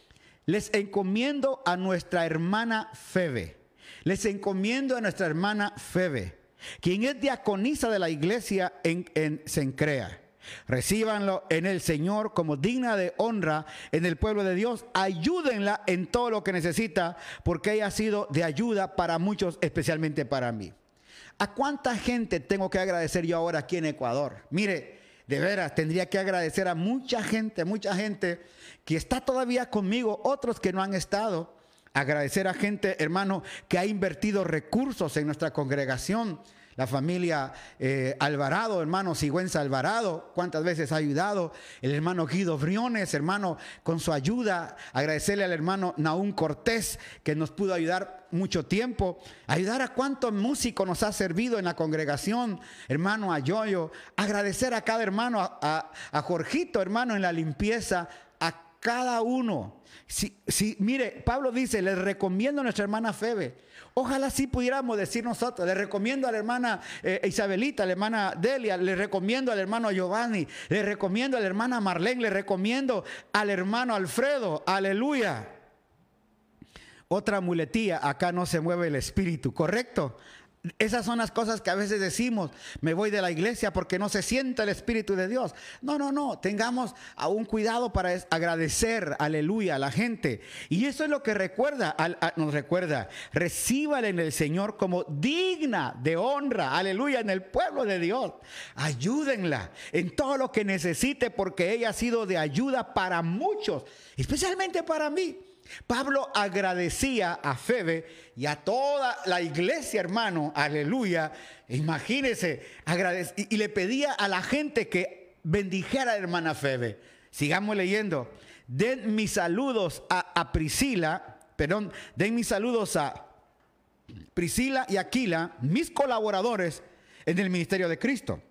les encomiendo a nuestra hermana Febe. Les encomiendo a nuestra hermana Febe, quien es diaconisa de la iglesia en, en Sencrea. Recíbanlo en el Señor como digna de honra en el pueblo de Dios. Ayúdenla en todo lo que necesita, porque ella ha sido de ayuda para muchos, especialmente para mí. ¿A cuánta gente tengo que agradecer yo ahora aquí en Ecuador? Mire, de veras, tendría que agradecer a mucha gente, mucha gente que está todavía conmigo, otros que no han estado. Agradecer a gente, hermano, que ha invertido recursos en nuestra congregación. La familia eh, Alvarado, hermano Sigüenza Alvarado, cuántas veces ha ayudado. El hermano Guido Briones, hermano, con su ayuda. Agradecerle al hermano Naún Cortés, que nos pudo ayudar mucho tiempo. Ayudar a cuántos músicos nos ha servido en la congregación. Hermano a Yoyo. Agradecer a cada hermano, a, a Jorgito, hermano, en la limpieza cada uno. Si, si, mire, Pablo dice, les recomiendo a nuestra hermana Febe. Ojalá sí pudiéramos decir nosotros, le recomiendo a la hermana eh, Isabelita, a la hermana Delia, le recomiendo al hermano Giovanni, le recomiendo a la hermana Marlene, le recomiendo al hermano Alfredo, aleluya. Otra muletía, acá no se mueve el espíritu, ¿correcto? Esas son las cosas que a veces decimos, me voy de la iglesia porque no se siente el Espíritu de Dios. No, no, no, tengamos aún cuidado para agradecer, aleluya, a la gente. Y eso es lo que recuerda, nos recuerda, recíbale en el Señor como digna de honra, aleluya, en el pueblo de Dios. Ayúdenla en todo lo que necesite porque ella ha sido de ayuda para muchos, especialmente para mí. Pablo agradecía a Febe y a toda la iglesia, hermano, aleluya. Imagínese, y, le pedía a la gente que bendijera a hermana Febe. Sigamos leyendo. Den mis saludos a, a Priscila, perdón, den mis saludos a Priscila y Aquila, mis colaboradores en el ministerio de Cristo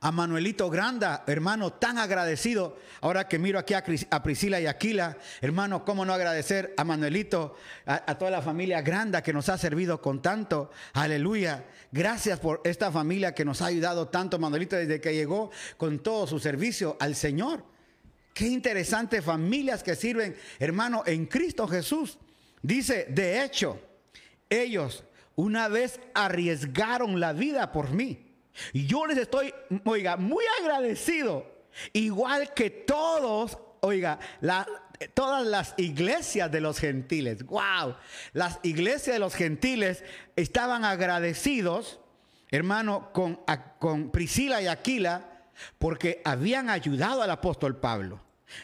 a Manuelito Granda, hermano, tan agradecido. Ahora que miro aquí a, Priscila y Aquila, hermano, ¿cómo no agradecer a Manuelito, a, toda la familia Granda que nos ha servido con tanto? Aleluya. Gracias por esta familia que nos ha ayudado tanto, Manuelito, desde que llegó con todo su servicio al Señor. Qué interesante familias que sirven, hermano, en Cristo Jesús. Dice, de hecho, ellos una vez arriesgaron la vida por mí. Yo les estoy, oiga, muy agradecido. Igual que todos, oiga, todas las iglesias de los gentiles. Wow. Las iglesias de los gentiles estaban agradecidos, hermano, con, con Priscila y Aquila, porque habían ayudado al apóstol Pablo.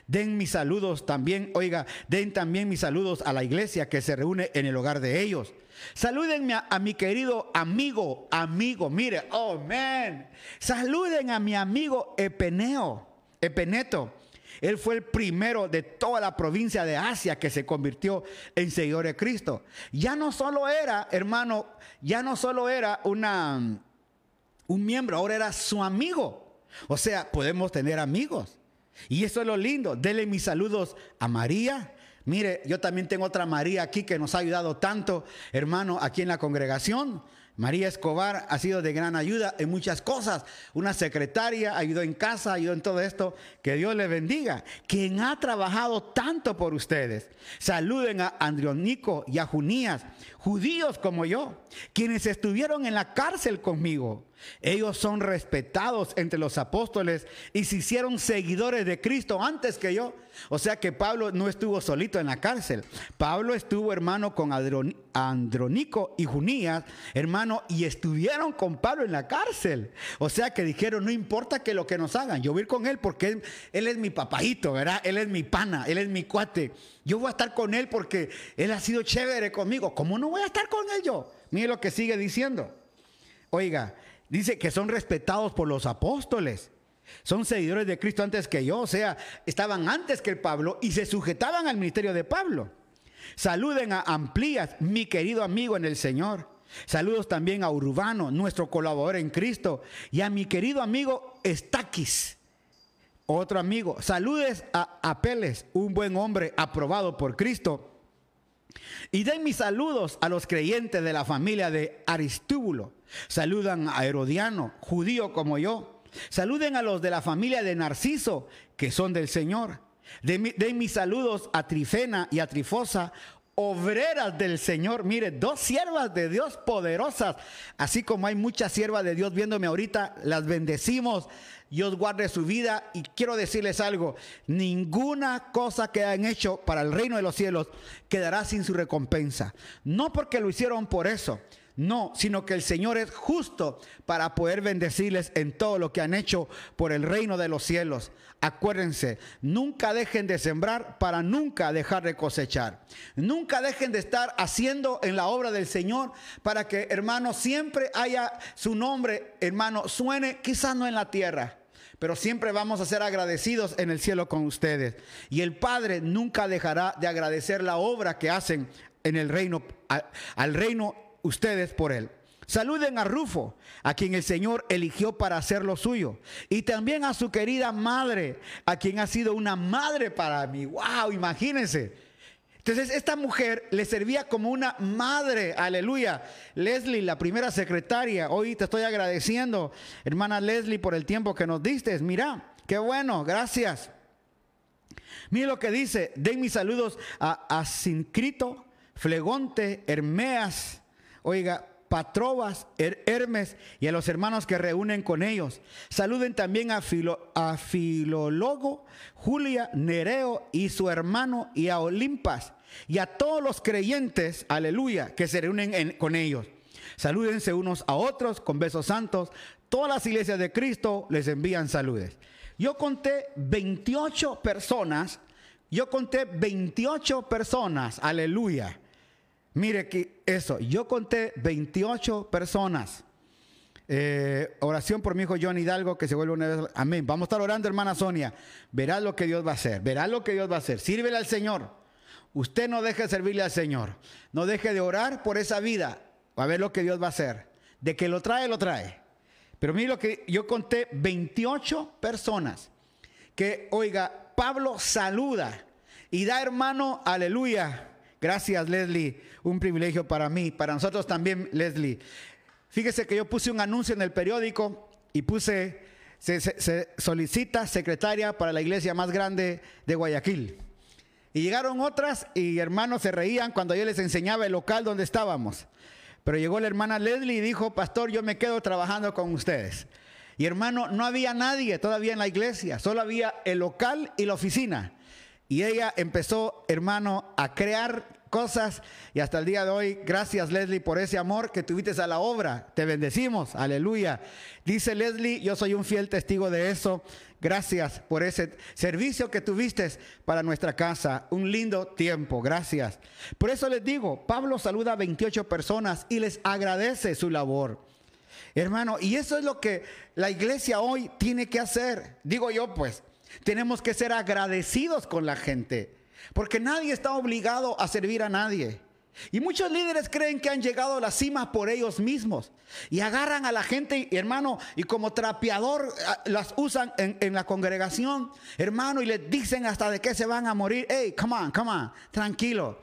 Den mis saludos también, oiga, den también mis saludos a la iglesia que se reúne en el hogar de ellos. Salúdenme a, mi querido amigo, amigo, mire, oh man. Saluden a mi amigo Epeneo, Epeneto. Él fue el primero de toda la provincia de Asia que se convirtió en seguidor de Cristo. Ya no solo era, hermano, ya no solo era un miembro, ahora era su amigo. O sea, podemos tener amigos. Y eso es lo lindo. Dele mis saludos a María, Mire, yo también tengo otra María aquí que nos ha ayudado tanto, hermano, aquí en la congregación. María Escobar ha sido de gran ayuda en muchas cosas. Una secretaria, ayudó en casa, ayudó en todo esto. Que Dios le bendiga. Quien ha trabajado tanto por ustedes. Saluden a Andrionico y a Junías, judíos como yo, quienes estuvieron en la cárcel conmigo. Ellos son respetados entre los apóstoles y se hicieron seguidores de Cristo antes que yo. O sea que Pablo no estuvo solito en la cárcel. Pablo estuvo hermano con Andronico y Junías, hermano, y estuvieron con Pablo en la cárcel. O sea que dijeron, no importa que lo que nos hagan, yo voy a ir con él porque él, es mi papajito, ¿verdad? Él es mi pana, él es mi cuate. Yo voy a estar con él porque él ha sido chévere conmigo. ¿Cómo no voy a estar con él yo? Mire lo que sigue diciendo. Oiga, Dice que son respetados por los apóstoles. Son seguidores de Cristo antes que yo, o sea, estaban antes que el Pablo y se sujetaban al ministerio de Pablo. Saluden a Amplías, mi querido amigo en el Señor. Saludos también a Urbano, nuestro colaborador en Cristo, y a mi querido amigo Estaquis, otro amigo. Saludes a Apeles, un buen hombre aprobado por Cristo. Y den mis saludos a los creyentes de la familia de Aristúbulo Saludan a Herodiano, judío como yo. Saluden a los de la familia de Narciso, que son del Señor. Den, mis saludos a Trifena y a Trifosa, obreras del Señor. Mire, dos siervas de Dios poderosas. Así como hay muchas siervas de Dios viéndome ahorita, las bendecimos. Dios guarde su vida y quiero decirles algo, ninguna cosa que hayan hecho para el reino de los cielos quedará sin su recompensa. No porque lo hicieron por eso, no, sino que el Señor es justo para poder bendecirles en todo lo que han hecho por el reino de los cielos. Acuérdense, nunca dejen de sembrar para nunca dejar de cosechar. Nunca dejen de estar haciendo en la obra del Señor para que, hermano, siempre haya su nombre, hermano, suene, quizás no en la tierra, pero siempre vamos a ser agradecidos en el cielo con ustedes. Y el Padre nunca dejará de agradecer la obra que hacen en el reino, al reino ustedes por él. Saluden a Rufo, a quien el Señor eligió para hacer lo suyo. Y también a su querida madre, a quien ha sido una madre para mí. ¡Wow! Imagínense. Entonces esta mujer le servía como una madre, aleluya. Leslie, la primera secretaria, hoy te estoy agradeciendo, hermana Leslie, por el tiempo que nos diste. Mira, qué bueno, gracias. Mire lo que dice, den mis saludos a, a Sincrito, Flegonte, Hermeas, oiga, Patrobas, Hermes y a los hermanos que reúnen con ellos. Saluden también a, Filólogo, Julia, Nereo y su hermano y a Olimpas y a todos los creyentes, aleluya, que se reúnen con ellos. Salúdense unos a otros con besos santos. Todas las iglesias de Cristo les envían saludes. Yo conté 28 personas, yo conté 28 personas, aleluya Mire que eso, yo conté 28 personas. Eh, oración por mi hijo John Hidalgo que se vuelve una vez. Amén. Vamos a estar orando, hermana Sonia. Verá lo que Dios va a hacer. Verá lo que Dios va a hacer. Sírvele al Señor. Usted no deje de servirle al Señor. No deje de orar por esa vida. A ver lo que Dios va a hacer. De que lo trae, lo trae. Pero mire lo que yo conté: 28 personas. Que, oiga, Pablo saluda y da hermano, aleluya Gracias, Leslie. Un privilegio para mí, para nosotros también, Leslie. Fíjese que yo puse un anuncio en el periódico y puse, se, solicita secretaria para la iglesia más grande de Guayaquil. Y llegaron otras y hermanos se reían cuando yo les enseñaba el local donde estábamos. Pero llegó la hermana Leslie y dijo, pastor, yo me quedo trabajando con ustedes. Y hermano, no había nadie todavía en la iglesia, solo había el local y la oficina. Y ella empezó, hermano, a crear cosas y hasta el día de hoy, gracias Leslie por ese amor que tuviste a la obra. Te bendecimos, aleluya. Dice Leslie, yo soy un fiel testigo de eso. Gracias por ese servicio que tuviste para nuestra casa. Un lindo tiempo, gracias. Por eso les digo, Pablo saluda a 28 personas y les agradece su labor. Hermano, y eso es lo que la iglesia hoy tiene que hacer. Digo yo, pues, tenemos que ser agradecidos con la gente, porque nadie está obligado a servir a nadie. Y muchos líderes creen que han llegado a la cima por ellos mismos. Y agarran a la gente, hermano, y como trapeador ah, las usan en, la congregación, hermano, y les dicen hasta de qué se van a morir. Hey, come on, come on, tranquilo.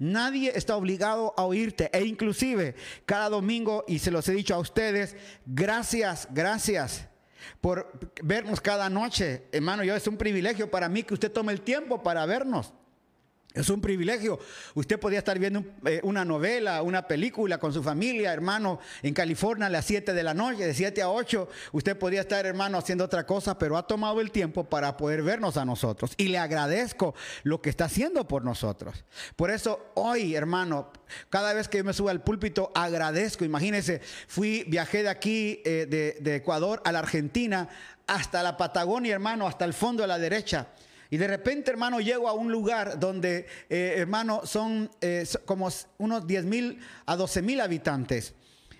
Nadie está obligado a oírte. E inclusive cada domingo, y se los he dicho a ustedes, gracias, gracias por vernos cada noche. Hermano, yo es un privilegio para mí que usted tome el tiempo para vernos. Es un privilegio. Usted podía estar viendo eh, una novela, una película con su familia, hermano, en California a las 7 de la noche, de 7 a 8. Usted podía estar, hermano, haciendo otra cosa, pero ha tomado el tiempo para poder vernos a nosotros. Y le agradezco lo que está haciendo por nosotros. Por eso hoy, hermano, cada vez que yo me subo al púlpito, agradezco. Imagínense, fui, viajé de aquí, eh, de, de Ecuador a la Argentina, hasta la Patagonia, hermano, hasta el fondo de la derecha. Y de repente, hermano, llego a un lugar donde, eh, hermano, son eh, como unos 10 mil a 12 mil habitantes.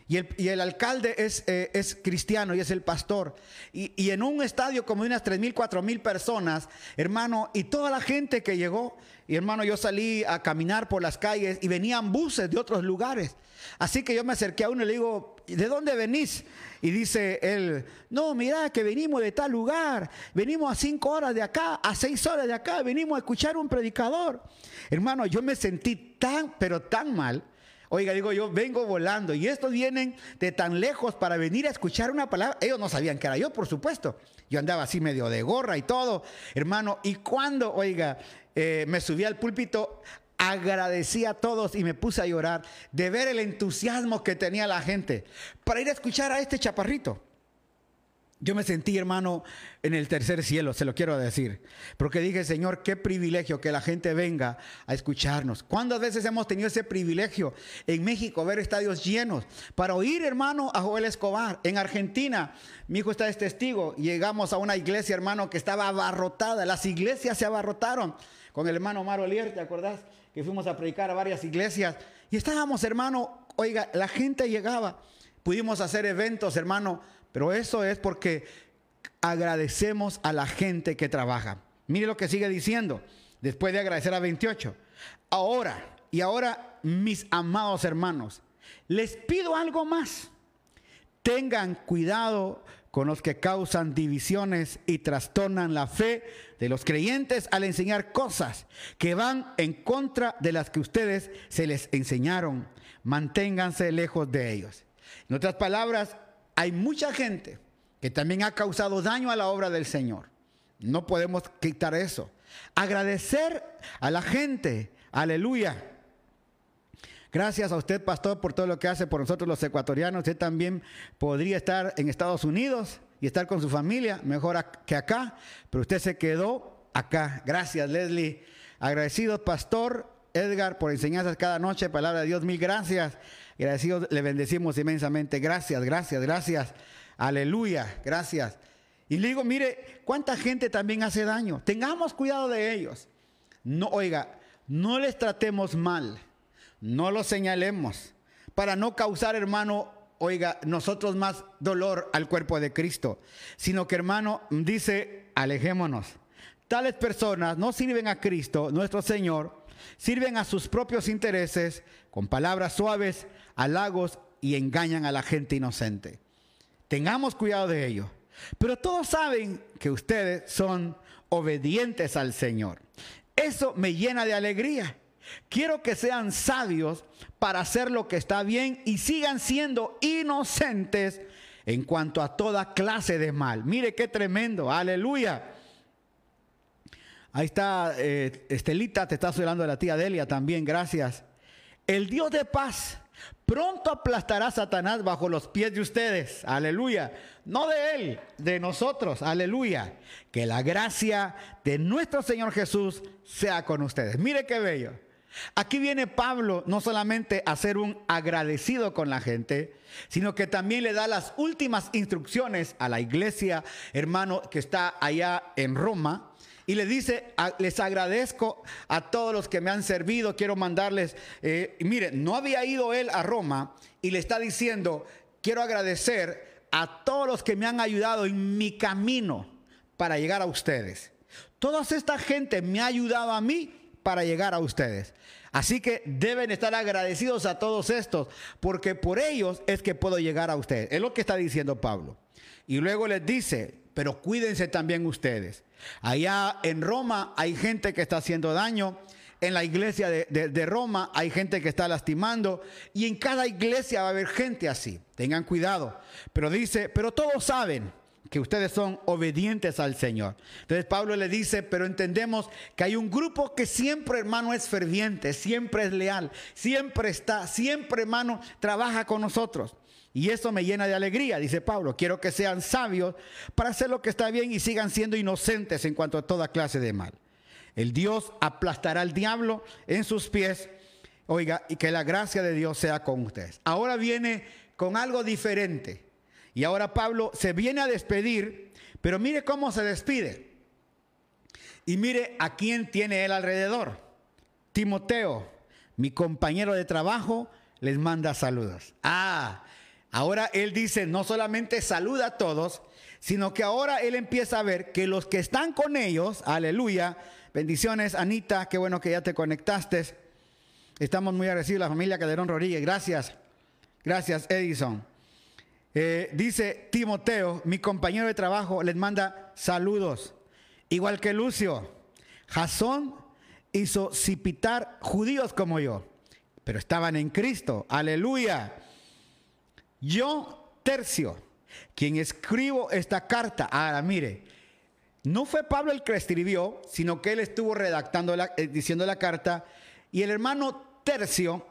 Y el, y el alcalde es, eh, es, cristiano y es el pastor. Y, y, en un estadio como de unas 3 mil, 4 mil personas, hermano, y toda la gente que llegó, y hermano, yo salí a caminar por las calles y venían buses de otros lugares. Así que yo me acerqué a uno y le digo, ¿de dónde venís? Y dice él, no, mira que venimos de tal lugar, venimos a cinco horas de acá, a seis horas de acá, venimos a escuchar un predicador. Hermano, yo me sentí tan, pero tan mal. Oiga, digo, yo vengo volando y estos vienen de tan lejos para venir a escuchar una palabra. Ellos no sabían que era yo, por supuesto. Yo andaba así medio de gorra y todo, hermano. Y cuando, oiga, eh, me subí al púlpito, agradecí a todos y me puse a llorar de ver el entusiasmo que tenía la gente para ir a escuchar a este chaparrito. Yo me sentí, hermano, en el tercer cielo, se lo quiero decir. Porque dije, Señor, qué privilegio que la gente venga a escucharnos. ¿Cuántas veces hemos tenido ese privilegio en México, ver estadios llenos, para oír, hermano, a Joel Escobar? En Argentina, mi hijo está de testigo, llegamos a una iglesia, hermano, que estaba abarrotada. Las iglesias se abarrotaron. Con el hermano Maro Lier, ¿te acordás? Que fuimos a predicar a varias iglesias. Y estábamos, hermano, oiga, la gente llegaba. Pudimos hacer eventos, hermano pero eso es porque agradecemos a la gente que trabaja. Mire lo que sigue diciendo, después de agradecer a 28. Ahora, y ahora, mis amados hermanos, les pido algo más. Tengan cuidado con los que causan divisiones y trastornan la fe de los creyentes al enseñar cosas que van en contra de las que ustedes se les enseñaron. Manténganse lejos de ellos. En otras palabras, hay mucha gente que también ha causado daño a la obra del Señor. No podemos quitar eso. Agradecer a la gente. Aleluya. Gracias a usted, pastor, por todo lo que hace por nosotros los ecuatorianos. Usted también podría estar en Estados Unidos y estar con su familia, mejor que acá, pero usted se quedó acá. Gracias, Leslie. Agradecido, pastor Edgar, por enseñanzas cada noche, palabra de Dios, mil gracias. Agradecidos, le bendecimos inmensamente. Gracias, gracias, gracias. Aleluya, gracias. Y le digo, mire, cuánta gente también hace daño. Tengamos cuidado de ellos. No, oiga, no les tratemos mal no lo señalemos para no causar, hermano, oiga, nosotros más dolor al cuerpo de Cristo, sino que, hermano, dice, alejémonos. Tales personas no sirven a Cristo, nuestro Señor, sirven a sus propios intereses con palabras suaves, halagos y engañan a la gente inocente. Tengamos cuidado de ello. Pero todos saben que ustedes son obedientes al Señor. Eso me llena de alegría. Quiero que sean sabios para hacer lo que está bien y sigan siendo inocentes en cuanto a toda clase de mal. Mire qué tremendo, aleluya. Ahí está eh, Estelita, te está hablando de la tía Delia también, gracias. El Dios de paz pronto aplastará a Satanás bajo los pies de ustedes, aleluya. No de él, de nosotros, aleluya. Que la gracia de nuestro Señor Jesús sea con ustedes. Mire qué bello. Aquí viene Pablo no solamente a ser un agradecido con la gente, sino que también le da las últimas instrucciones a la iglesia, hermano, que está allá en Roma. Y le dice, les agradezco a todos los que me han servido, quiero mandarles, eh, mire, no había ido él a Roma y le está diciendo, quiero agradecer a todos los que me han ayudado en mi camino para llegar a ustedes. Toda esta gente me ha ayudado a mí para llegar a ustedes. Así que deben estar agradecidos a todos estos, porque por ellos es que puedo llegar a ustedes. Es lo que está diciendo Pablo. Y luego les dice, pero cuídense también ustedes. Allá en Roma hay gente que está haciendo daño. En la iglesia de, de, Roma hay gente que está lastimando. Y en cada iglesia va a haber gente así. Tengan cuidado. Pero dice, pero todos saben que ustedes son obedientes al Señor. Entonces Pablo le dice, pero entendemos que hay un grupo que siempre, hermano, es ferviente, siempre es leal, siempre está, siempre, hermano, trabaja con nosotros. Y eso me llena de alegría, dice Pablo. Quiero que sean sabios para hacer lo que está bien y sigan siendo inocentes en cuanto a toda clase de mal. El Dios aplastará al diablo en sus pies. Oiga, y que la gracia de Dios sea con ustedes. Ahora viene con algo diferente. Y ahora Pablo se viene a despedir, pero mire cómo se despide. Y mire a quién tiene él alrededor. Timoteo, mi compañero de trabajo, les manda saludos. Ah, ahora él dice, no solamente saluda a todos, sino que ahora él empieza a ver que los que están con ellos, aleluya, bendiciones, Anita, qué bueno que ya te conectaste. Estamos muy agradecidos, la familia Calderón Rodríguez, gracias. Gracias, Edison. Eh, dice Timoteo, mi compañero de trabajo, les manda saludos. Igual que Lucio, Jasón hizo cipitar judíos como yo, pero estaban en Cristo. Aleluya. Yo, Tercio, quien escribo esta carta. Ahora, mire, no fue Pablo el que escribió, sino que él estuvo redactando, eh, diciendo la carta, y el hermano Tercio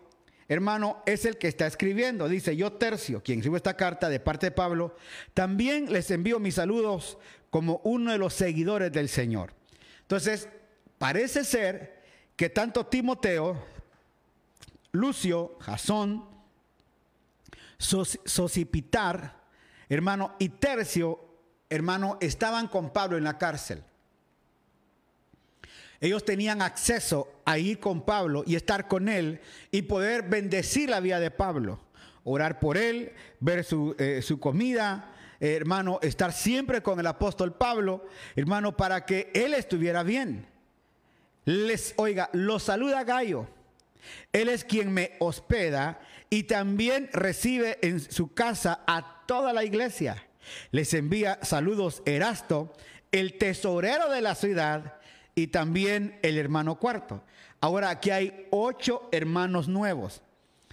hermano, es el que está escribiendo. Dice, yo tercio, quien escribe esta carta de parte de Pablo, también les envío mis saludos como uno de los seguidores del Señor. Entonces, parece ser que tanto Timoteo, Lucio, Jasón, Sosipitar, hermano, y Tercio, hermano, estaban con Pablo en la cárcel. Ellos tenían acceso a ir con Pablo y estar con él y poder bendecir la vida de Pablo, orar por él, ver su, eh, comida, eh, hermano, estar siempre con el apóstol Pablo, hermano, para que él estuviera bien. Les, oiga, lo saluda Gallo. Él es quien me hospeda y también recibe en su casa a toda la iglesia. Les envía saludos Erasto, el tesorero de la ciudad, y también el hermano cuarto. Ahora aquí hay ocho hermanos nuevos.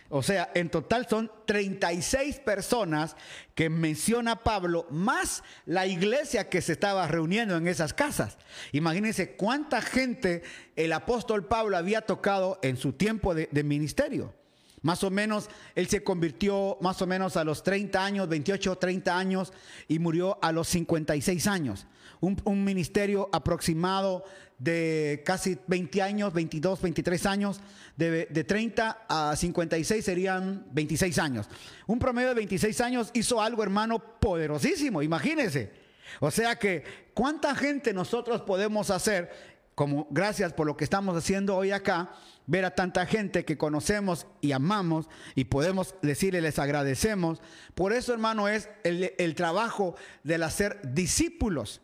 O sea, en total son 36 personas que menciona Pablo, más la iglesia que se estaba reuniendo en esas casas. Imagínense cuánta gente el apóstol Pablo había tocado en su tiempo de, ministerio. Más o menos, él se convirtió más o menos a los 30 años, 28, 30 años, y murió a los 56 años. Un, un ministerio aproximado de casi 20 años, 22, 23 años, de, 30 a 56 serían 26 años. Un promedio de 26 años hizo algo, hermano, poderosísimo, imagínense. O sea que, ¿cuánta gente nosotros podemos hacer? Como gracias por lo que estamos haciendo hoy acá, ver a tanta gente que conocemos y amamos y podemos decirle, les agradecemos. Por eso, hermano, es el, el trabajo del hacer discípulos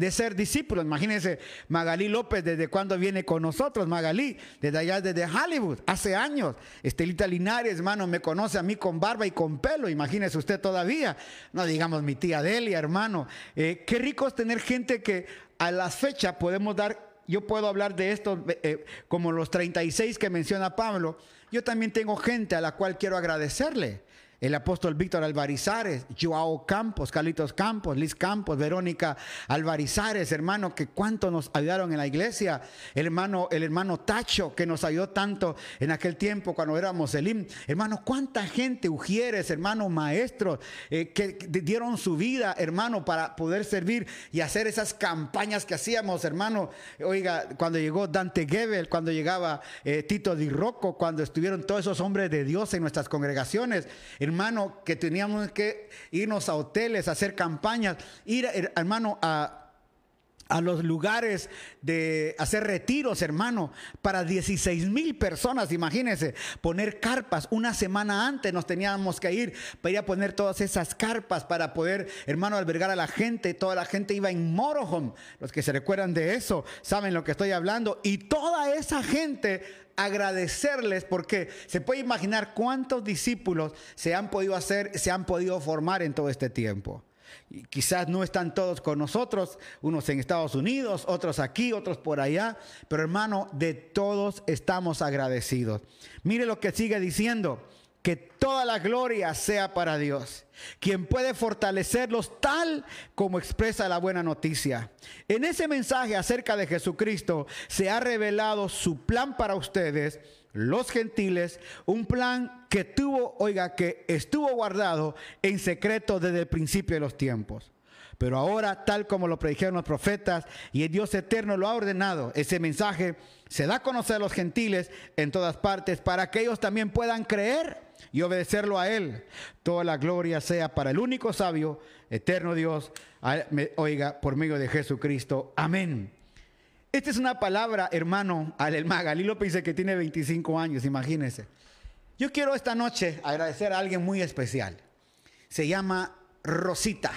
de ser discípulos. Imagínense, Magalí López, desde cuando viene con nosotros, Magalí, desde allá, desde Hollywood, hace años. Estelita Linares, hermano, me conoce a mí con barba y con pelo, imagínese usted todavía. No digamos mi tía Delia, hermano. Eh, qué rico es tener gente que a la fecha podemos dar, yo puedo hablar de esto eh, como los 36 que menciona Pablo. Yo también tengo gente a la cual quiero agradecerle el apóstol Víctor Alvarizares, Joao Campos, Carlitos Campos, Liz Campos, Verónica Alvarizares, hermano, que cuánto nos ayudaron en la iglesia, el hermano, el hermano Tacho, que nos ayudó tanto en aquel tiempo cuando éramos Elim, hermano, cuánta gente, ujieres, hermanos maestros, eh, que dieron su vida, hermano, para poder servir y hacer esas campañas que hacíamos, hermano, oiga, cuando llegó Dante Gebel, cuando llegaba eh, Tito Di Rocco, cuando estuvieron todos esos hombres de Dios en nuestras congregaciones, hermano, que teníamos que irnos a hoteles, hacer campañas, ir, hermano, a, a los lugares de hacer retiros, hermano, para 16 mil personas, imagínense, poner carpas. Una semana antes nos teníamos que ir para ir a poner todas esas carpas para poder, hermano, albergar a la gente. Toda la gente iba en Morohom. Los que se recuerdan de eso saben lo que estoy hablando. Y toda esa gente agradecerles porque se puede imaginar cuántos discípulos se han podido hacer, se han podido formar en todo este tiempo. quizás no están todos con nosotros, unos en Estados Unidos, otros aquí, otros por allá, pero hermano, de todos estamos agradecidos. Mire lo que sigue diciendo que toda la gloria sea para Dios, quien puede fortalecerlos tal como expresa la buena noticia. En ese mensaje acerca de Jesucristo se ha revelado su plan para ustedes, los gentiles, un plan que tuvo, oiga, que estuvo guardado en secreto desde el principio de los tiempos. Pero ahora, tal como lo predijeron los profetas y el Dios eterno lo ha ordenado, ese mensaje se da a conocer a los gentiles en todas partes para que ellos también puedan creer y obedecerlo a Él. Toda la gloria sea para el único sabio, eterno Dios, oiga, por medio de Jesucristo. Amén. Esta es una palabra, hermano, al Magalí López que tiene 25 años, imagínense. Yo quiero esta noche agradecer a alguien muy especial. Se llama Rosita.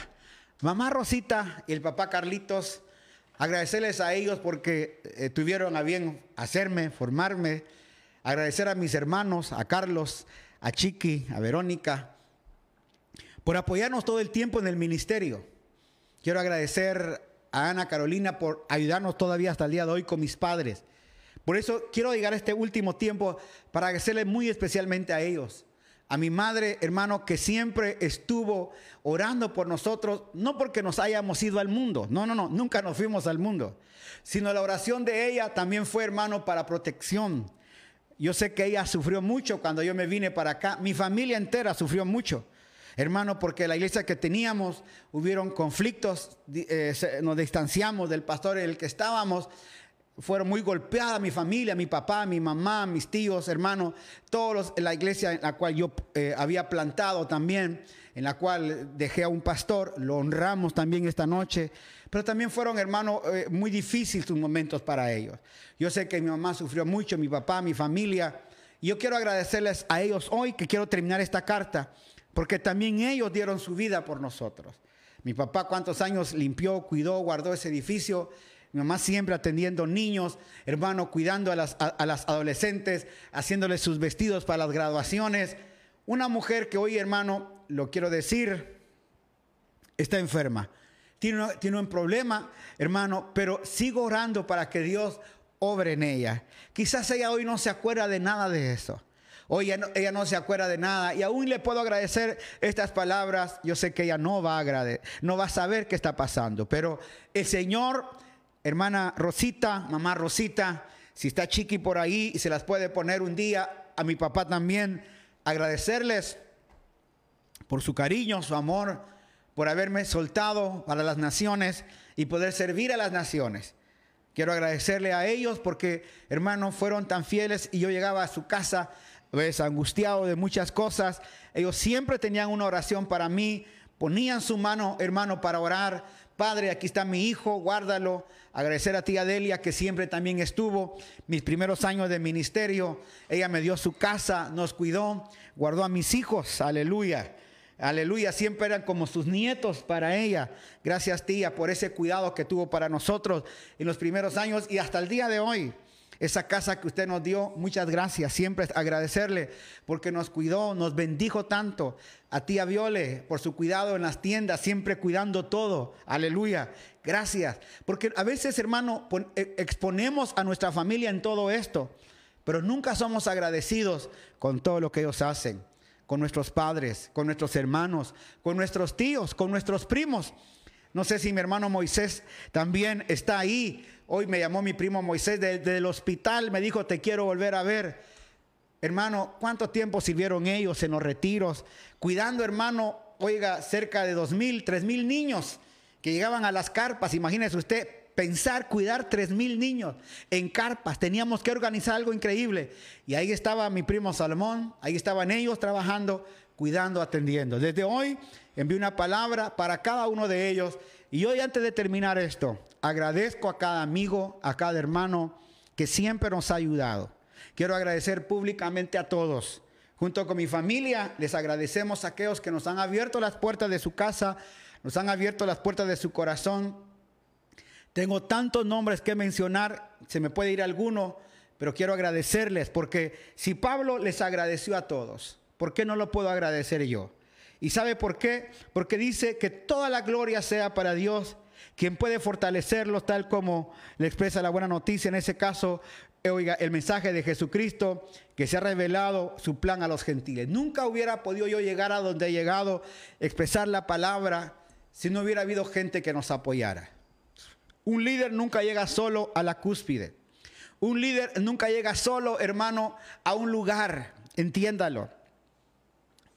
Mamá Rosita y el papá Carlitos, agradecerles a ellos porque eh, tuvieron a bien hacerme, formarme, agradecer a mis hermanos, a Carlos, a Chiqui, a Verónica, por apoyarnos todo el tiempo en el ministerio. Quiero agradecer a Ana Carolina por ayudarnos todavía hasta el día de hoy con mis padres. Por eso quiero llegar a este último tiempo para agradecerles muy especialmente a ellos a mi madre, hermano, que siempre estuvo orando por nosotros, no porque nos hayamos ido al mundo, no, no, no, nunca nos fuimos al mundo, sino la oración de ella también fue, hermano, para protección. Yo sé que ella sufrió mucho cuando yo me vine para acá, mi familia entera sufrió mucho. Hermano, porque la iglesia que teníamos hubieron conflictos, eh, nos distanciamos del pastor en el que estábamos, fueron muy golpeadas mi familia, mi papá, mi mamá, mis tíos, hermanos, todos en la iglesia en la cual yo eh, había plantado también, en la cual dejé a un pastor, lo honramos también esta noche, pero también fueron, hermanos, eh, muy difíciles sus momentos para ellos. Yo sé que mi mamá sufrió mucho, mi papá, mi familia, y yo quiero agradecerles a ellos hoy que quiero terminar esta carta, porque también ellos dieron su vida por nosotros. Mi papá cuántos años limpió, cuidó, guardó ese edificio Mi mamá siempre atendiendo niños, hermano, cuidando a las adolescentes, haciéndoles sus vestidos para las graduaciones. Una mujer que hoy, hermano, lo quiero decir, está enferma. Tiene, tiene, un problema, hermano, pero sigo orando para que Dios obre en ella. Quizás ella hoy no se acuerda de nada de eso. Hoy ella no, se acuerda de nada y aún le puedo agradecer estas palabras. Yo sé que ella no va a agradecer, no va a saber qué está pasando, pero el Señor, hermana Rosita, mamá Rosita, si está chiqui por ahí y se las puede poner un día, a mi papá también, agradecerles por su cariño, su amor, por haberme soltado para las naciones y poder servir a las naciones. Quiero agradecerle a ellos porque, hermanos, fueron tan fieles y yo llegaba a su casa ves, angustiado de muchas cosas. Ellos siempre tenían una oración para mí, ponían su mano, hermano, para orar. Padre, aquí está mi hijo, guárdalo. Agradecer a ti, Adelia, que siempre también estuvo mis primeros años de ministerio. Ella me dio su casa, nos cuidó, guardó a mis hijos. Aleluya. Aleluya, siempre eran como sus nietos para ella. Gracias, tía, por ese cuidado que tuvo para nosotros en los primeros años y hasta el día de hoy esa casa que usted nos dio, muchas gracias. Siempre agradecerle porque nos cuidó, nos bendijo tanto. A tía Viole por su cuidado en las tiendas, siempre cuidando todo. Aleluya. Gracias. Porque a veces, hermano, e, exponemos a nuestra familia en todo esto, pero nunca somos agradecidos con todo lo que ellos hacen. Con nuestros padres, con nuestros hermanos, con nuestros tíos, con nuestros primos. No sé si mi hermano Moisés también está ahí Hoy me llamó mi primo Moisés desde el hospital, me dijo, te quiero volver a ver. Hermano, ¿cuánto tiempo sirvieron ellos en los retiros? Cuidando, hermano, oiga, cerca de dos mil, tres mil niños que llegaban a las carpas. Imagínese usted pensar, cuidar tres mil niños en carpas. Teníamos que organizar algo increíble. Y ahí estaba mi primo Salomón, ahí estaban ellos trabajando, cuidando, atendiendo. Desde hoy envío una palabra para cada uno de ellos. Y hoy antes de terminar esto, agradezco a cada amigo, a cada hermano que siempre nos ha ayudado. Quiero agradecer públicamente a todos. Junto con mi familia, les agradecemos a aquellos que nos han abierto las puertas de su casa, nos han abierto las puertas de su corazón. Tengo tantos nombres que mencionar, se me puede ir alguno, pero quiero agradecerles porque si Pablo les agradeció a todos, ¿por qué no lo puedo agradecer yo? ¿Y sabe por qué? Porque dice que toda la gloria sea para Dios quien puede fortalecerlos tal como le expresa la buena noticia, en ese caso, eh, oiga, el mensaje de Jesucristo que se ha revelado su plan a los gentiles. Nunca hubiera podido yo llegar a donde he llegado, expresar la palabra, si no hubiera habido gente que nos apoyara. Un líder nunca llega solo a la cúspide. Un líder nunca llega solo, hermano, a un lugar. Entiéndalo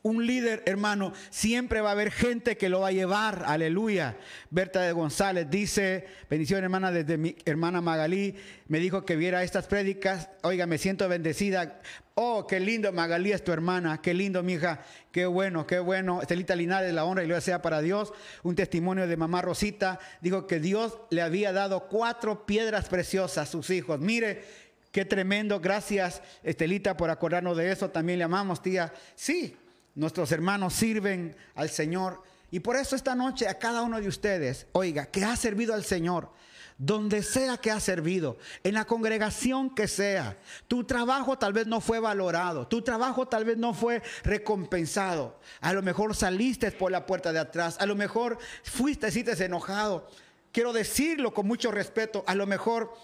un líder, hermano, siempre va a haber gente que lo va a llevar. Aleluya. Berta de González dice, bendición hermana desde mi hermana Magalí, me dijo que viera estas prédicas. Oiga, me siento bendecida. Oh, qué lindo, Magalí es tu hermana. Qué lindo, mi hija. Qué bueno, qué bueno. Estelita Linares, la honra y gloria sea para Dios. Un testimonio de mamá Rosita. Dijo que Dios le había dado cuatro piedras preciosas a sus hijos. Mire, qué tremendo. Gracias, Estelita, por acordarnos de eso. También le amamos, tía. Sí, Nuestros hermanos sirven al Señor. Y por eso esta noche a cada uno de ustedes, oiga, que ha servido al Señor, donde sea que ha servido, en la congregación que sea, tu trabajo tal vez no fue valorado, tu trabajo tal vez no fue recompensado. A lo mejor saliste por la puerta de atrás, a lo mejor fuiste, y te enojado. Quiero decirlo con mucho respeto, a lo mejor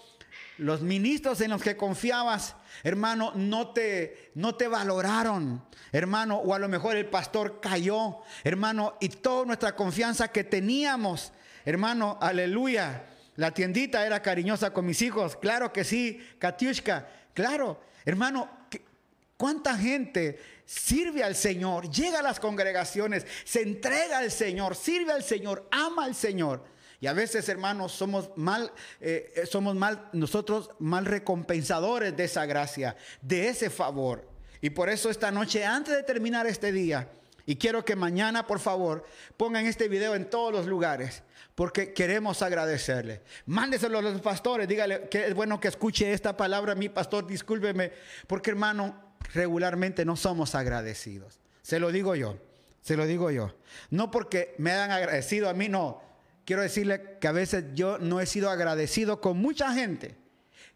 los ministros en los que confiabas, hermano, no te, no te valoraron, hermano, o a lo mejor el pastor cayó, hermano, y toda nuestra confianza que teníamos, hermano, aleluya. La tiendita era cariñosa con mis hijos, claro que sí, Katiushka, claro, hermano, ¿cuánta gente sirve al Señor, llega a las congregaciones, se entrega al Señor, sirve al Señor, ama al Señor? Y a veces, hermanos, somos mal, eh, eh, somos mal, nosotros mal recompensadores de esa gracia, de ese favor. Y por eso esta noche, antes de terminar este día, y quiero que mañana, por favor, pongan este video en todos los lugares, porque queremos agradecerle. Mándeselo a los pastores, dígale que es bueno que escuche esta palabra, mi pastor, discúlpeme, porque hermano, regularmente no somos agradecidos. Se lo digo yo, se lo digo yo. No porque me hayan agradecido a mí, no quiero decirle que a veces yo no he sido agradecido con mucha gente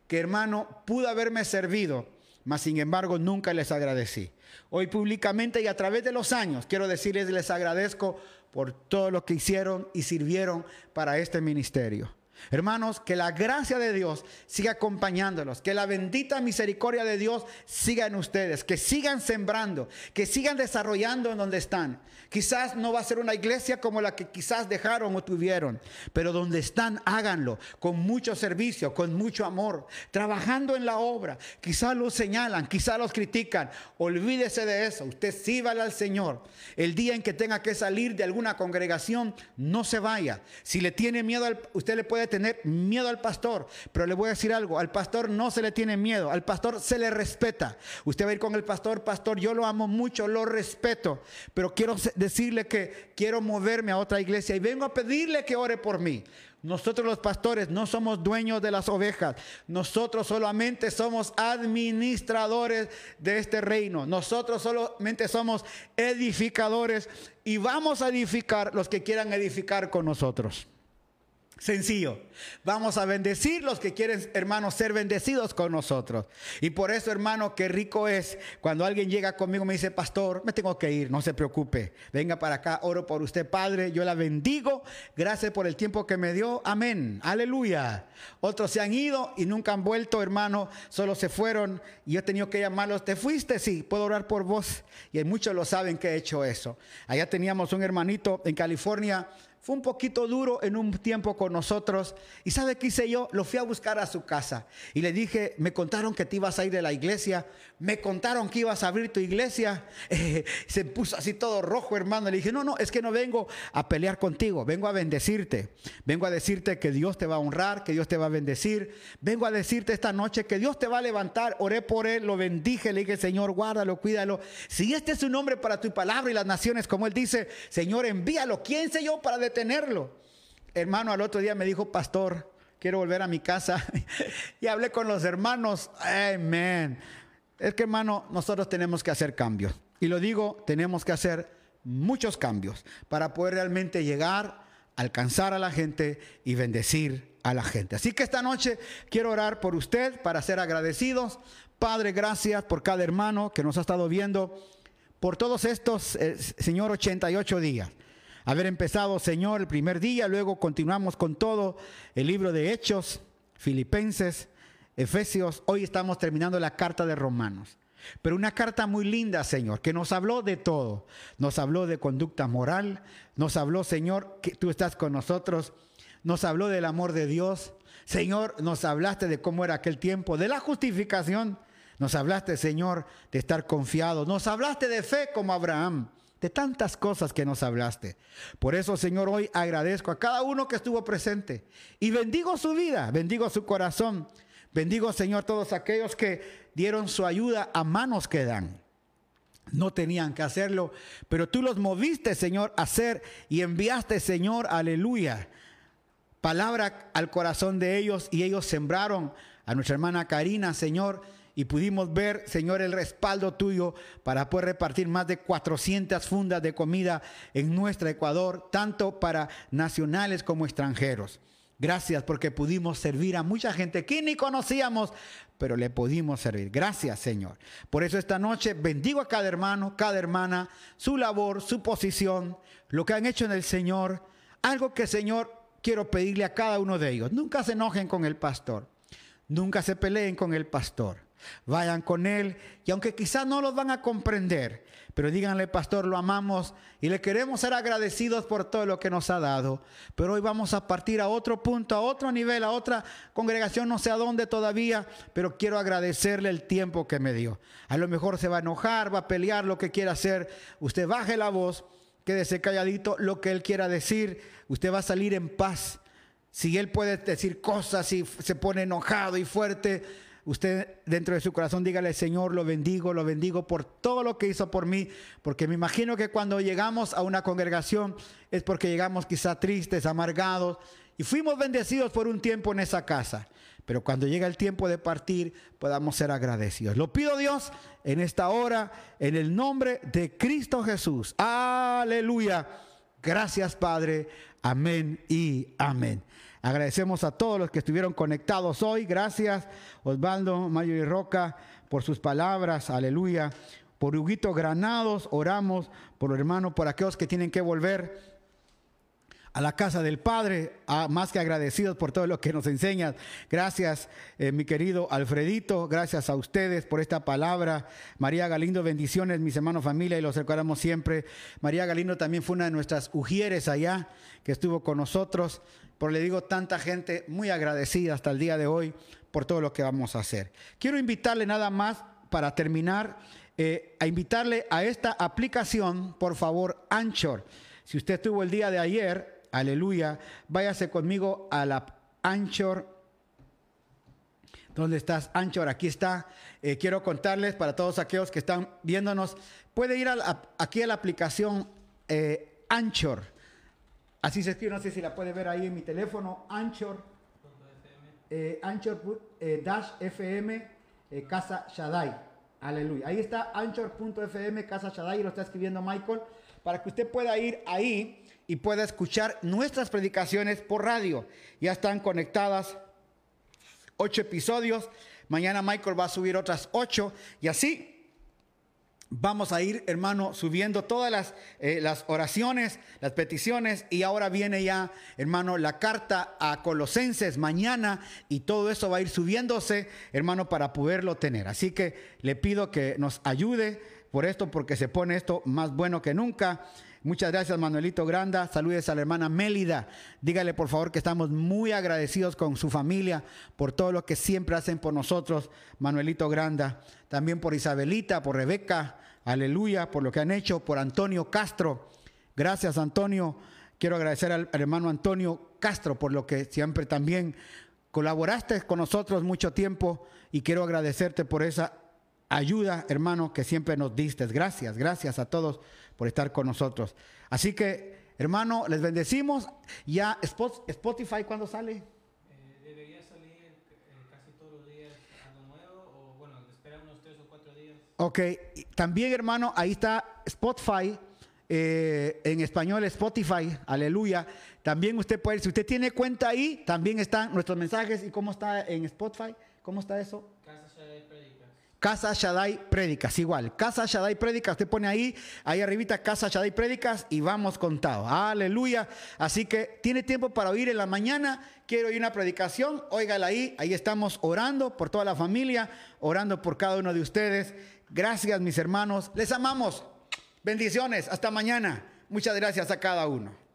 que hermano pudo haberme servido, mas sin embargo nunca les agradecí. Hoy públicamente y a través de los años quiero decirles les agradezco por todo lo que hicieron y sirvieron para este ministerio. Hermanos, que la gracia de Dios siga acompañándolos, que la bendita misericordia de Dios siga en ustedes, que sigan sembrando, que sigan desarrollando en donde están. Quizás no va a ser una iglesia como la que quizás dejaron o tuvieron, pero donde están, háganlo con mucho servicio, con mucho amor, trabajando en la obra. Quizás los señalan, quizás los critican. Olvídese de eso. Usted sí vale al Señor. El día en que tenga que salir de alguna congregación, no se vaya. Si le tiene miedo, usted le puede tener miedo al pastor, pero le voy a decir algo, al pastor no se le tiene miedo, al pastor se le respeta. Usted va a ir con el pastor, pastor, yo lo amo mucho, lo respeto, pero quiero decirle que quiero moverme a otra iglesia y vengo a pedirle que ore por mí. Nosotros los pastores no somos dueños de las ovejas. Nosotros solamente somos administradores de este reino. Nosotros solamente somos edificadores y vamos a edificar los que quieran edificar con nosotros. Sencillo. Vamos a bendecir los que quieren, hermanos, ser bendecidos con nosotros. Y por eso, hermano, qué rico es cuando alguien llega conmigo y me dice, pastor, me tengo que ir, no se preocupe. Venga para acá, oro por usted, Padre. Yo la bendigo. Gracias por el tiempo que me dio. Amén. Aleluya. Otros se han ido y nunca han vuelto, hermano. Solo se fueron y yo he tenido que llamarlos. ¿Te fuiste? Sí, puedo orar por vos. Y muchos lo saben que he hecho eso. Allá teníamos un hermanito en California fue un poquito duro en un tiempo con nosotros. ¿Y sabe qué hice yo? Lo fui a buscar a su casa. Y le dije, me contaron que te ibas a ir de la iglesia. Me contaron que ibas a abrir tu iglesia. se puso así todo rojo, hermano. Le dije, no, no, es que no vengo a pelear contigo. Vengo a bendecirte. Vengo a decirte que Dios te va a honrar, que Dios te va a bendecir. Vengo a decirte esta noche que Dios te va a levantar. Oré por él, lo bendije. Le dije, Señor, guárdalo, cuídalo. Si este es su nombre para tu palabra y las naciones, como él dice, Señor, envíalo. ¿Quién sé yo para tenerlo. Hermano, al otro día me dijo, pastor, quiero volver a mi casa. y hablé con los hermanos. Amén. Es que, hermano, nosotros tenemos que hacer cambios. Y lo digo, tenemos que hacer muchos cambios para poder realmente llegar, alcanzar a la gente y bendecir a la gente. Así que esta noche quiero orar por usted para ser agradecidos. Padre, gracias por cada hermano que nos ha estado viendo por todos estos, eh, Señor, 88 días haber empezado, Señor, el primer día, luego continuamos con todo el libro de Hechos, Filipenses, Efesios, hoy estamos terminando la carta de Romanos. Pero una carta muy linda, Señor, que nos habló de todo. Nos habló de conducta moral, nos habló, Señor, que tú estás con nosotros, nos habló del amor de Dios. Señor, nos hablaste de cómo era aquel tiempo, de la justificación. Nos hablaste, Señor, de estar confiado. Nos hablaste de fe como Abraham de tantas cosas que nos hablaste. Por eso, Señor, hoy agradezco a cada uno que estuvo presente y bendigo su vida, bendigo su corazón, bendigo, Señor, todos aquellos que dieron su ayuda a manos que dan. No tenían que hacerlo, pero tú los moviste, Señor, a hacer y enviaste, Señor, aleluya, palabra al corazón de ellos y ellos sembraron a nuestra hermana Karina, Señor, y pudimos ver, Señor, el respaldo tuyo para poder repartir más de 400 fundas de comida en nuestro Ecuador, tanto para nacionales como extranjeros. Gracias porque pudimos servir a mucha gente que ni conocíamos, pero le pudimos servir. Gracias, Señor. Por eso esta noche bendigo a cada hermano, cada hermana, su labor, su posición, lo que han hecho en el Señor. Algo que, Señor, quiero pedirle a cada uno de ellos. Nunca se enojen con el pastor. Nunca se peleen con el pastor. Vayan con Él y aunque quizás no los van a comprender, pero díganle, pastor, lo amamos y le queremos ser agradecidos por todo lo que nos ha dado. Pero hoy vamos a partir a otro punto, a otro nivel, a otra congregación, no sé a dónde todavía, pero quiero agradecerle el tiempo que me dio. A lo mejor se va a enojar, va a pelear, lo que quiera hacer. Usted baje la voz, quédese calladito, lo que Él quiera decir, usted va a salir en paz. Si Él puede decir cosas y se pone enojado y fuerte, usted dentro de su corazón dígale, Señor, lo bendigo, lo bendigo por todo lo que hizo por mí, porque me imagino que cuando llegamos a una congregación es porque llegamos quizá tristes, amargados, y fuimos bendecidos por un tiempo en esa casa. Pero cuando llega el tiempo de partir, podamos ser agradecidos. Lo pido Dios en esta hora, en el nombre de Cristo Jesús. Aleluya. Gracias, Padre. Amén y amén. Agradecemos a todos los que estuvieron conectados hoy. Gracias, Osvaldo, Mayo y Roca, por sus palabras. Aleluya. Por Huguito Granados, oramos por los hermanos, por aquellos que tienen que volver a la casa del Padre, más que agradecidos por todo lo que nos enseñas. Gracias, eh, mi querido Alfredito, gracias a ustedes por esta palabra. María Galindo, bendiciones, mis hermanos, familia, y los recordamos siempre. María Galindo también fue una de nuestras ujieres allá, que estuvo con nosotros. Por le digo, tanta gente muy agradecida hasta el día de hoy por todo lo que vamos a hacer. Quiero invitarle nada más para terminar, eh, a invitarle a esta aplicación, por favor, Anchor. Si usted estuvo el día de ayer, Aleluya. Váyase conmigo a la Anchor. ¿Dónde estás, Anchor? Aquí está. Eh, quiero contarles para todos aquellos que están viéndonos. Puede ir aquí a la aplicación eh, Anchor. Así se escribe, no sé si la puede ver ahí en mi teléfono. Anchor. Eh, Anchor dash FM Casa Shaddai. Aleluya. Ahí está Anchor.fm Casa Shaddai. Lo está escribiendo Michael. Para que usted pueda ir ahí y pueda escuchar nuestras predicaciones por radio. Ya están conectadas ocho episodios. Mañana Michael va a subir otras ocho y así vamos a ir, hermano, subiendo todas las, eh, las oraciones, las peticiones y ahora viene ya, hermano, la carta a Colosenses mañana y todo eso va a ir subiéndose, hermano, para poderlo tener. Así que le pido que nos ayude por esto porque se pone esto más bueno que nunca. Muchas gracias, Manuelito Granda. Saludes a la hermana Mélida. Dígale, por favor, que estamos muy agradecidos con su familia por todo lo que siempre hacen por nosotros, Manuelito Granda. También por Isabelita, por Rebeca. Aleluya, por lo que han hecho, por Antonio Castro. Gracias, Antonio. Quiero agradecer al, hermano Antonio Castro por lo que siempre también colaboraste con nosotros mucho tiempo y quiero agradecerte por esa ayuda, hermano, que siempre nos diste. Gracias, gracias a todos por estar con nosotros. Así que, hermano, les bendecimos. Ya Spotify, ¿cuándo sale? Eh, debería salir eh, casi todos los días algo nuevo, o bueno, espera unos tres o cuatro días. Ok, también, hermano, ahí está Spotify. Eh, en español Spotify, aleluya. También usted puede, si usted tiene cuenta ahí, también están nuestros mensajes. ¿Y cómo está en Spotify? ¿Cómo está eso? Casa Shaddai Prédicas, igual. Casa Shaddai Prédicas, usted pone ahí, ahí arribita Casa Shaddai Prédicas y vamos contado. Aleluya. Así que tiene tiempo para oír en la mañana. Quiero oír una predicación, óigala ahí. Ahí estamos orando por toda la familia, orando por cada uno de ustedes. Gracias, mis hermanos. Les amamos. Bendiciones. Hasta mañana. Muchas gracias a cada uno.